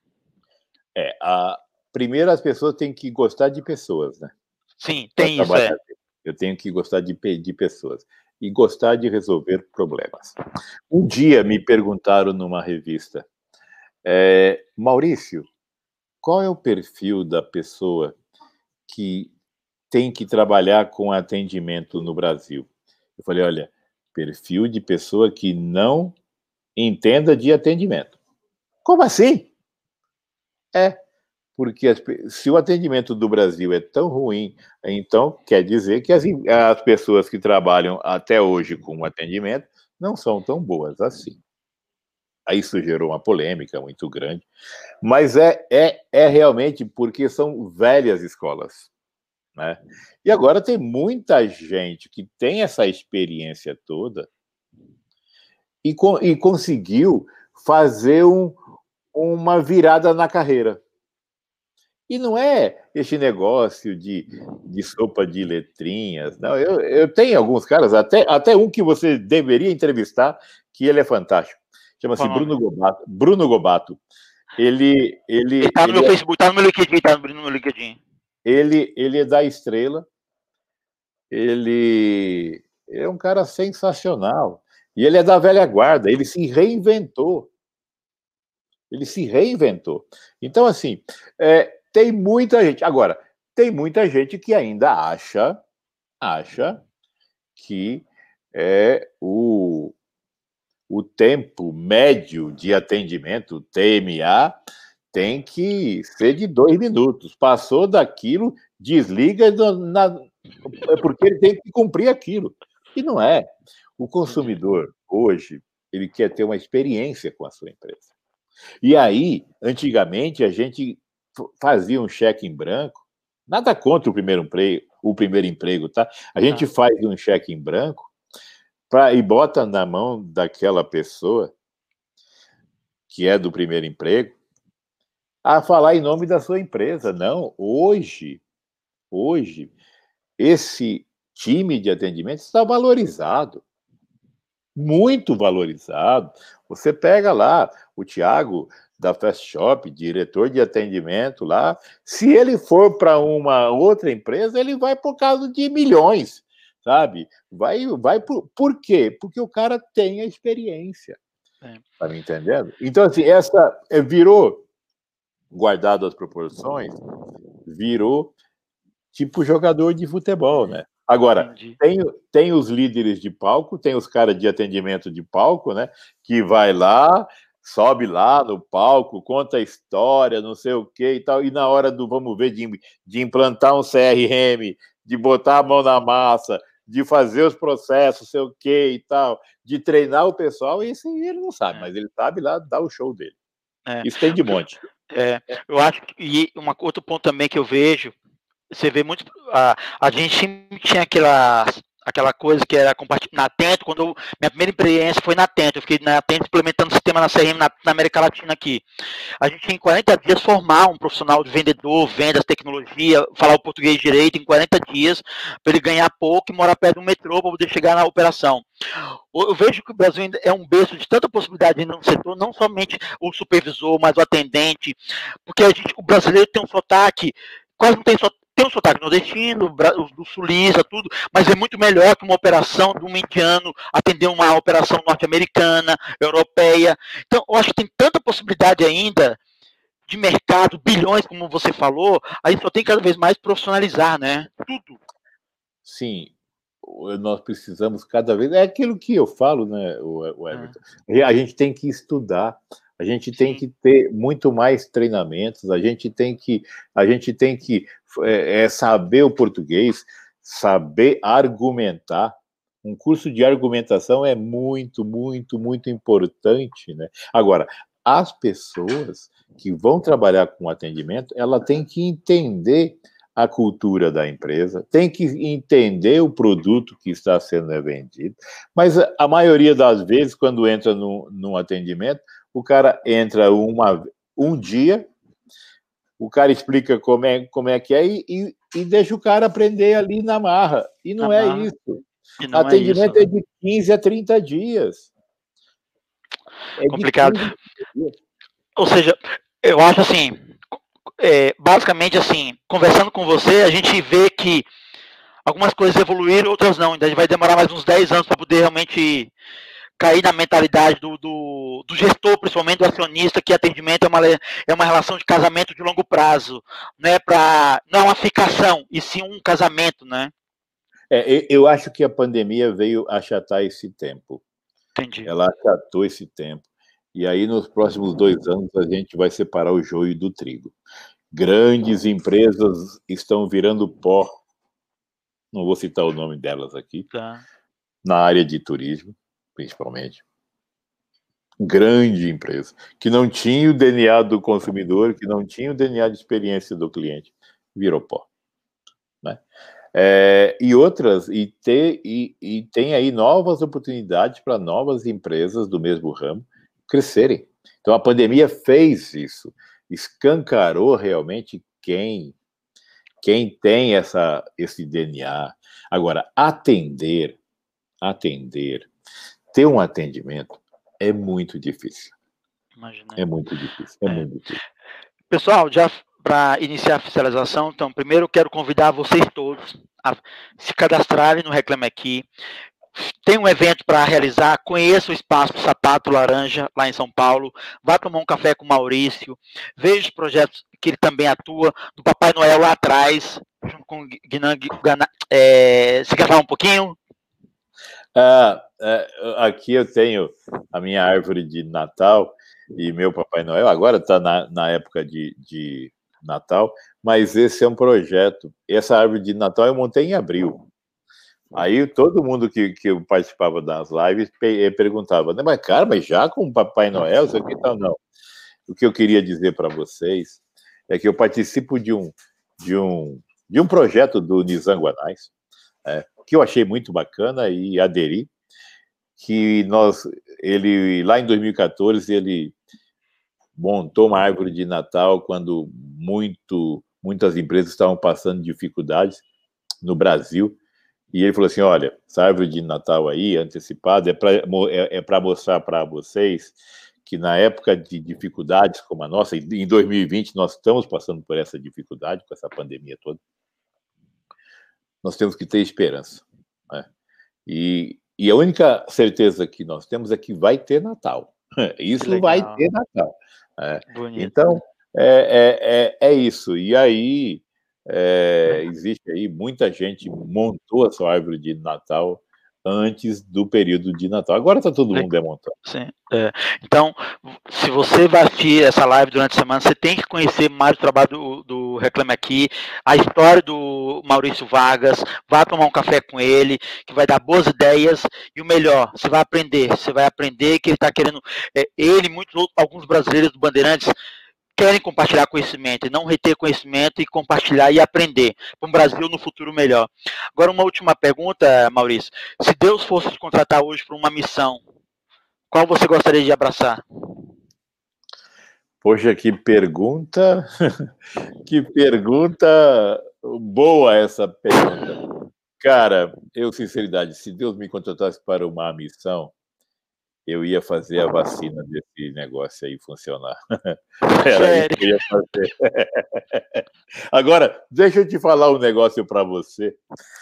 É, a, primeiro as pessoas têm que gostar de pessoas, né? Sim, tem isso. É. Eu tenho que gostar de, de pessoas e gostar de resolver problemas. Um dia me perguntaram numa revista, é, Maurício, qual é o perfil da pessoa que tem que trabalhar com atendimento no Brasil? Eu falei, olha, perfil de pessoa que não entenda de atendimento. Como assim? É, porque as, se o atendimento do Brasil é tão ruim, então quer dizer que as, as pessoas que trabalham até hoje com o atendimento não são tão boas assim. Aí isso gerou uma polêmica muito grande, mas é, é, é realmente porque são velhas escolas. Né? E agora tem muita gente que tem essa experiência toda e, e conseguiu fazer um, uma virada na carreira. E não é esse negócio de, de sopa de letrinhas. Não, eu, eu tenho alguns caras, até, até um que você deveria entrevistar, que ele é fantástico. Chama-se Bruno Gobato. Bruno Gobato. Ele. Ele, ele tá no meu é, Facebook, tá no meu LinkedIn, tá no meu LinkedIn. Ele, ele é da estrela. Ele, ele é um cara sensacional. E ele é da velha guarda, ele se reinventou. Ele se reinventou. Então, assim, é, tem muita gente. Agora, tem muita gente que ainda acha, acha que é o, o tempo médio de atendimento, TMA, tem que ser de dois minutos. Passou daquilo, desliga, na, é porque ele tem que cumprir aquilo. E não é. O consumidor, hoje, ele quer ter uma experiência com a sua empresa. E aí, antigamente, a gente fazia um cheque em branco, nada contra o primeiro emprego, o primeiro emprego, tá? A gente tá. faz um cheque em branco pra, e bota na mão daquela pessoa que é do primeiro emprego a falar em nome da sua empresa. Não, hoje, hoje, esse time de atendimento está valorizado, muito valorizado. Você pega lá o Tiago da Fast Shop, diretor de atendimento lá, se ele for para uma outra empresa, ele vai por causa de milhões, sabe? Vai, vai por, por quê? Porque o cara tem a experiência. É. Tá me entendendo? Então, assim, essa é, virou, guardado as proporções, virou tipo jogador de futebol, né? Agora, tem, tem os líderes de palco, tem os caras de atendimento de palco, né? Que vai lá, sobe lá no palco, conta a história, não sei o que e tal, e na hora do vamos ver de, de implantar um CRM, de botar a mão na massa, de fazer os processos, sei o que e tal, de treinar o pessoal, isso ele não sabe, é. mas ele sabe lá dar o show dele. É. Isso tem de monte. É, eu acho que e uma, outro ponto também que eu vejo você vê muito. A, a gente tinha aquela, aquela coisa que era compartilhar na Atento, quando eu, minha primeira experiência foi na Atento, eu fiquei na Atento implementando o sistema na CRM na, na, América Latina aqui. A gente em 40 dias formar um profissional de vendedor, vendas, tecnologia, falar o português direito em 40 dias, para ele ganhar pouco e morar perto do metrô para poder chegar na operação. Eu vejo que o Brasil ainda é um berço de tanta possibilidade no setor, não somente o supervisor, mas o atendente, porque gente, o brasileiro tem um sotaque, quase não tem tem um sotaque nordestino, do sulista, tudo, mas é muito melhor que uma operação de um indiano atender uma operação norte-americana, europeia. Então, eu acho que tem tanta possibilidade ainda de mercado, bilhões, como você falou, a gente só tem cada vez mais profissionalizar, né? Tudo. Sim, nós precisamos cada vez. É aquilo que eu falo, né, o Everton? É. A gente tem que estudar. A gente tem que ter muito mais treinamentos, a gente tem que, a gente tem que é, é saber o português, saber argumentar. Um curso de argumentação é muito, muito, muito importante, né? Agora, as pessoas que vão trabalhar com atendimento, ela tem que entender a cultura da empresa, tem que entender o produto que está sendo vendido, mas a maioria das vezes, quando entra no, num atendimento, o cara entra uma, um dia, o cara explica como é, como é que é e, e, e deixa o cara aprender ali na marra. E não é isso. Não Atendimento é, isso, é, de 15 a 30 dias. É complicado. Ou seja, eu acho assim, é, basicamente assim, conversando com você, a gente vê que algumas coisas evoluíram, outras não. Ainda vai demorar mais uns 10 anos para poder realmente cair na mentalidade do, do, do, gestor, principalmente do acionista, que atendimento é uma, é uma relação de casamento de longo prazo, né? Pra, não é uma ficação, e sim um casamento, né? É, eu acho que a pandemia veio achatar esse tempo. Entendi. Ela achatou esse tempo. E aí, nos próximos dois anos, a gente vai separar o joio do trigo. Grandes empresas estão virando pó, não vou citar o nome delas aqui, tá. na área de turismo principalmente, grande empresa, que não tinha o DNA do consumidor, que não tinha o DNA de experiência do cliente, virou pó. Né? É, e outras, e, ter, e, e tem aí novas oportunidades para novas empresas do mesmo ramo crescerem. Então a pandemia fez isso, escancarou realmente quem quem tem essa esse DNA. Agora atender, atender ter um atendimento é muito difícil. Imagina. É muito difícil. É, é. muito difícil. Pessoal, já para iniciar a fiscalização, então, primeiro quero convidar vocês todos a se cadastrarem no Reclame Aqui, tem um evento para realizar, conheça o Espaço Sapato Laranja, lá em São Paulo, vá tomar um café com o Maurício, veja os projetos que ele também atua, do Papai Noel lá atrás, junto com o Guinan, é, você quer falar um pouquinho? Ah, é, aqui eu tenho a minha árvore de Natal e meu Papai Noel, agora está na, na época de, de Natal, mas esse é um projeto. Essa árvore de Natal eu montei em abril. Aí todo mundo que, que participava das lives eh, perguntava, né, mas cara, mas já com o Papai Noel, isso aqui tal, não. O que eu queria dizer para vocês é que eu participo de um de um de um projeto do Nizanguanais, é, que eu achei muito bacana e aderi, que nós ele lá em 2014 ele montou uma árvore de Natal quando muito muitas empresas estavam passando dificuldades no Brasil. E ele falou assim: olha, essa árvore de Natal aí, antecipada, é para é, é mostrar para vocês que na época de dificuldades como a nossa, em 2020 nós estamos passando por essa dificuldade, com essa pandemia toda, nós temos que ter esperança. Né? E, e, a única certeza que nós temos é que vai ter Natal. Isso vai ter Natal. Né? Então, é, é, é, é isso. E aí é, existe aí muita gente montou a sua árvore de Natal antes do período de Natal. Agora está todo mundo demontando. Sim. É. Então, se você vai assistir essa live durante a semana, você tem que conhecer mais o trabalho do, do Reclame Aqui, a história do Maurício Vargas, vá tomar um café com ele, que vai dar boas ideias, e o melhor, você vai aprender, você vai aprender que ele está querendo, é, ele, muitos outros, alguns brasileiros do Bandeirantes, querem compartilhar conhecimento e não reter conhecimento e compartilhar e aprender para um Brasil no futuro melhor. Agora, uma última pergunta, Maurício. Se Deus fosse te contratar hoje para uma missão, qual você gostaria de abraçar? Poxa, que pergunta, que pergunta boa essa pergunta. Cara, eu, sinceridade, se Deus me contratasse para uma missão, eu ia fazer a vacina desse negócio aí funcionar. Era isso que eu ia fazer. Agora, deixa eu te falar um negócio para você.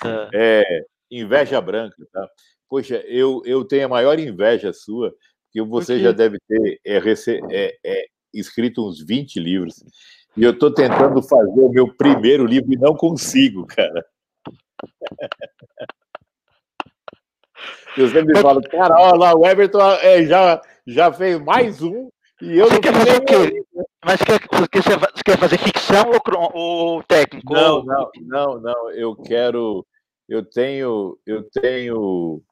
Ah. É, inveja branca, tá? Poxa, eu, eu tenho a maior inveja sua, que você já deve ter é, é, é, escrito uns 20 livros. E eu estou tentando fazer o meu primeiro livro e não consigo, cara. Eu sempre falo, cara, olha lá, o Everton é, já, já fez mais um e eu você não quer fazer o quê? Mas quer, você quer fazer ficção ou, ou técnico? Não, não, não, não. Eu quero. Eu tenho. Eu tenho.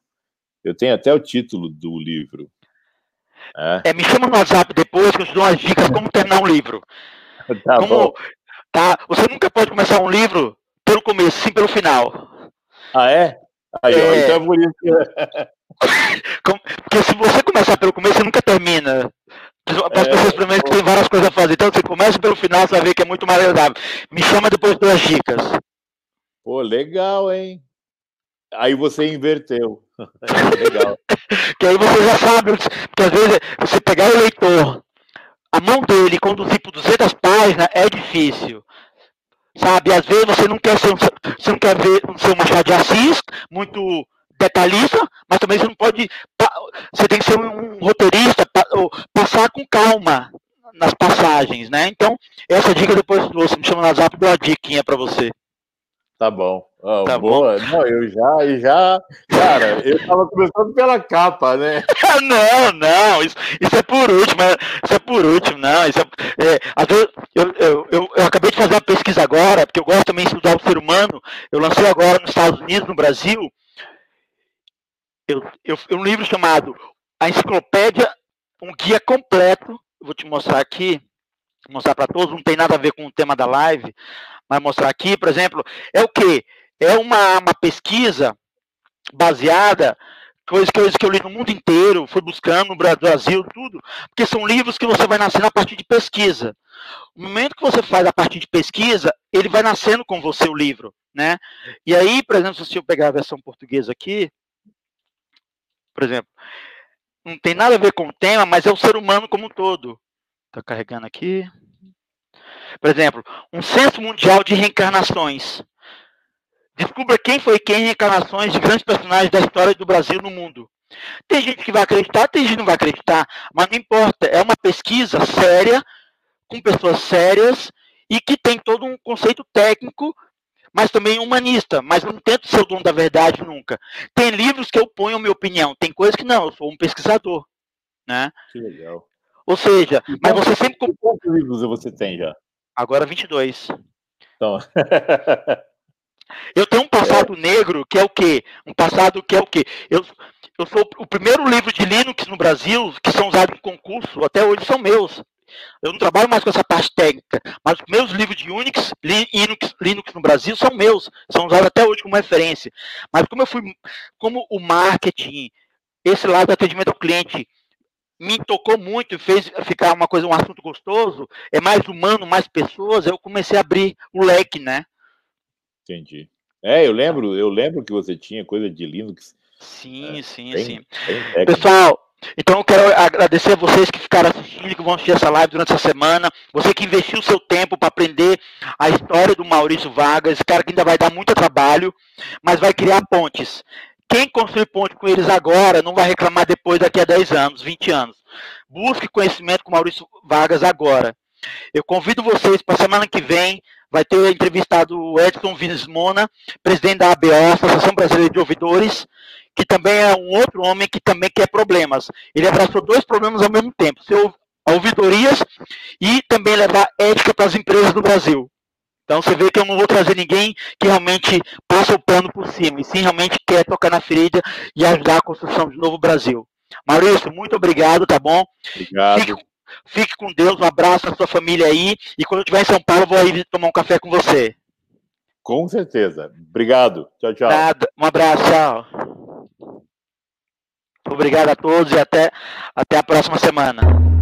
Eu tenho até o título do livro. É, é me chama no WhatsApp depois que eu te dou umas dicas como terminar um livro. Tá como, bom. Tá, você nunca pode começar um livro pelo começo, sim pelo final. Ah, é? Aí, é... ó, então é por isso que... Porque se você começar pelo começo, você nunca termina. As é, pessoas primeiro que tem várias coisas a fazer. Então você começa pelo final, você vai ver que é muito mais agradável. Me chama depois das dicas. Pô, legal, hein? Aí você inverteu. legal. que aí você já sabe, porque às vezes você pegar o leitor, a mão dele conduzir por 200 páginas é difícil. Sabe, às vezes você não quer ser, você não quer ver ser um Machado de Assis, muito detalhista, mas também você não pode. Você tem que ser um, roteirista, passar com calma nas passagens, né? Então, essa dica depois você me chama no WhatsApp, dou uma diquinha para você. Tá bom. Oh, tá boa. Bom. Não, eu já, já, cara, eu tava começando pela capa, né? não, não, isso, isso é por último, é, isso é por último, não. Isso é, é, às vezes, eu, eu, eu, eu, acabei de fazer uma pesquisa agora, porque eu gosto também de estudar o ser humano. Eu lancei agora nos Estados Unidos, no Brasil, eu, eu, um livro chamado A Enciclopédia, um guia completo. vou te mostrar aqui, mostrar para todos, não tem nada a ver com o tema da live vai mostrar aqui, por exemplo, é o que? É uma, uma pesquisa baseada coisas que eu, que eu li no mundo inteiro, fui buscando no Brasil, tudo, porque são livros que você vai nascendo a partir de pesquisa. No momento que você faz a partir de pesquisa, ele vai nascendo com você o livro, né? E aí, por exemplo, se eu pegar a versão portuguesa aqui, por exemplo, não tem nada a ver com o tema, mas é o ser humano como um todo. Tá carregando aqui. Por exemplo, um censo mundial de reencarnações. Descubra quem foi quem em encarnações de grandes personagens da história do Brasil no mundo. Tem gente que vai acreditar, tem gente que não vai acreditar, mas não importa. É uma pesquisa séria, com pessoas sérias e que tem todo um conceito técnico, mas também humanista. Mas não tento ser o dono da verdade nunca. Tem livros que eu ponho a minha opinião, tem coisas que não, eu sou um pesquisador. Né? Que legal. Ou seja, mas você sempre. Quantos livros você tem já? Agora 22. Então. eu tenho um passado negro que é o quê? Um passado que é o quê? Eu, eu sou o primeiro livro de Linux no Brasil que são usados em concurso, até hoje são meus. Eu não trabalho mais com essa parte técnica, mas os meus livros de Unix, Linux, Linux no Brasil são meus, são usados até hoje como referência. Mas como eu fui, como o marketing, esse lado do atendimento ao cliente me tocou muito e fez ficar uma coisa, um assunto gostoso, é mais humano, mais pessoas, eu comecei a abrir o leque, né? Entendi. É, eu lembro, eu lembro que você tinha coisa de Linux. Sim, é, sim, bem, sim. Bem Pessoal, então eu quero agradecer a vocês que ficaram assistindo, que vão assistir essa live durante essa semana. Você que investiu o seu tempo para aprender a história do Maurício Vargas, esse cara que ainda vai dar muito trabalho, mas vai criar pontes. Quem construir ponte com eles agora não vai reclamar depois daqui a 10 anos, 20 anos. Busque conhecimento com Maurício Vargas agora. Eu convido vocês para a semana que vem, vai ter entrevistado o Edson Vinismona, presidente da ABO, Associação Brasileira de Ouvidores, que também é um outro homem que também quer problemas. Ele abraçou dois problemas ao mesmo tempo, ser ouvidorias e também levar ética para as empresas do Brasil. Então você vê que eu não vou trazer ninguém que realmente passa o pano por cima, e sim realmente quer tocar na ferida e ajudar a construção de novo Brasil. Maurício, muito obrigado, tá bom? Obrigado. Fique, fique com Deus, um abraço à sua família aí, e quando eu estiver em São Paulo, eu vou aí tomar um café com você. Com certeza. Obrigado. Tchau, tchau. Nada. Um abraço, tchau. Obrigado a todos e até, até a próxima semana.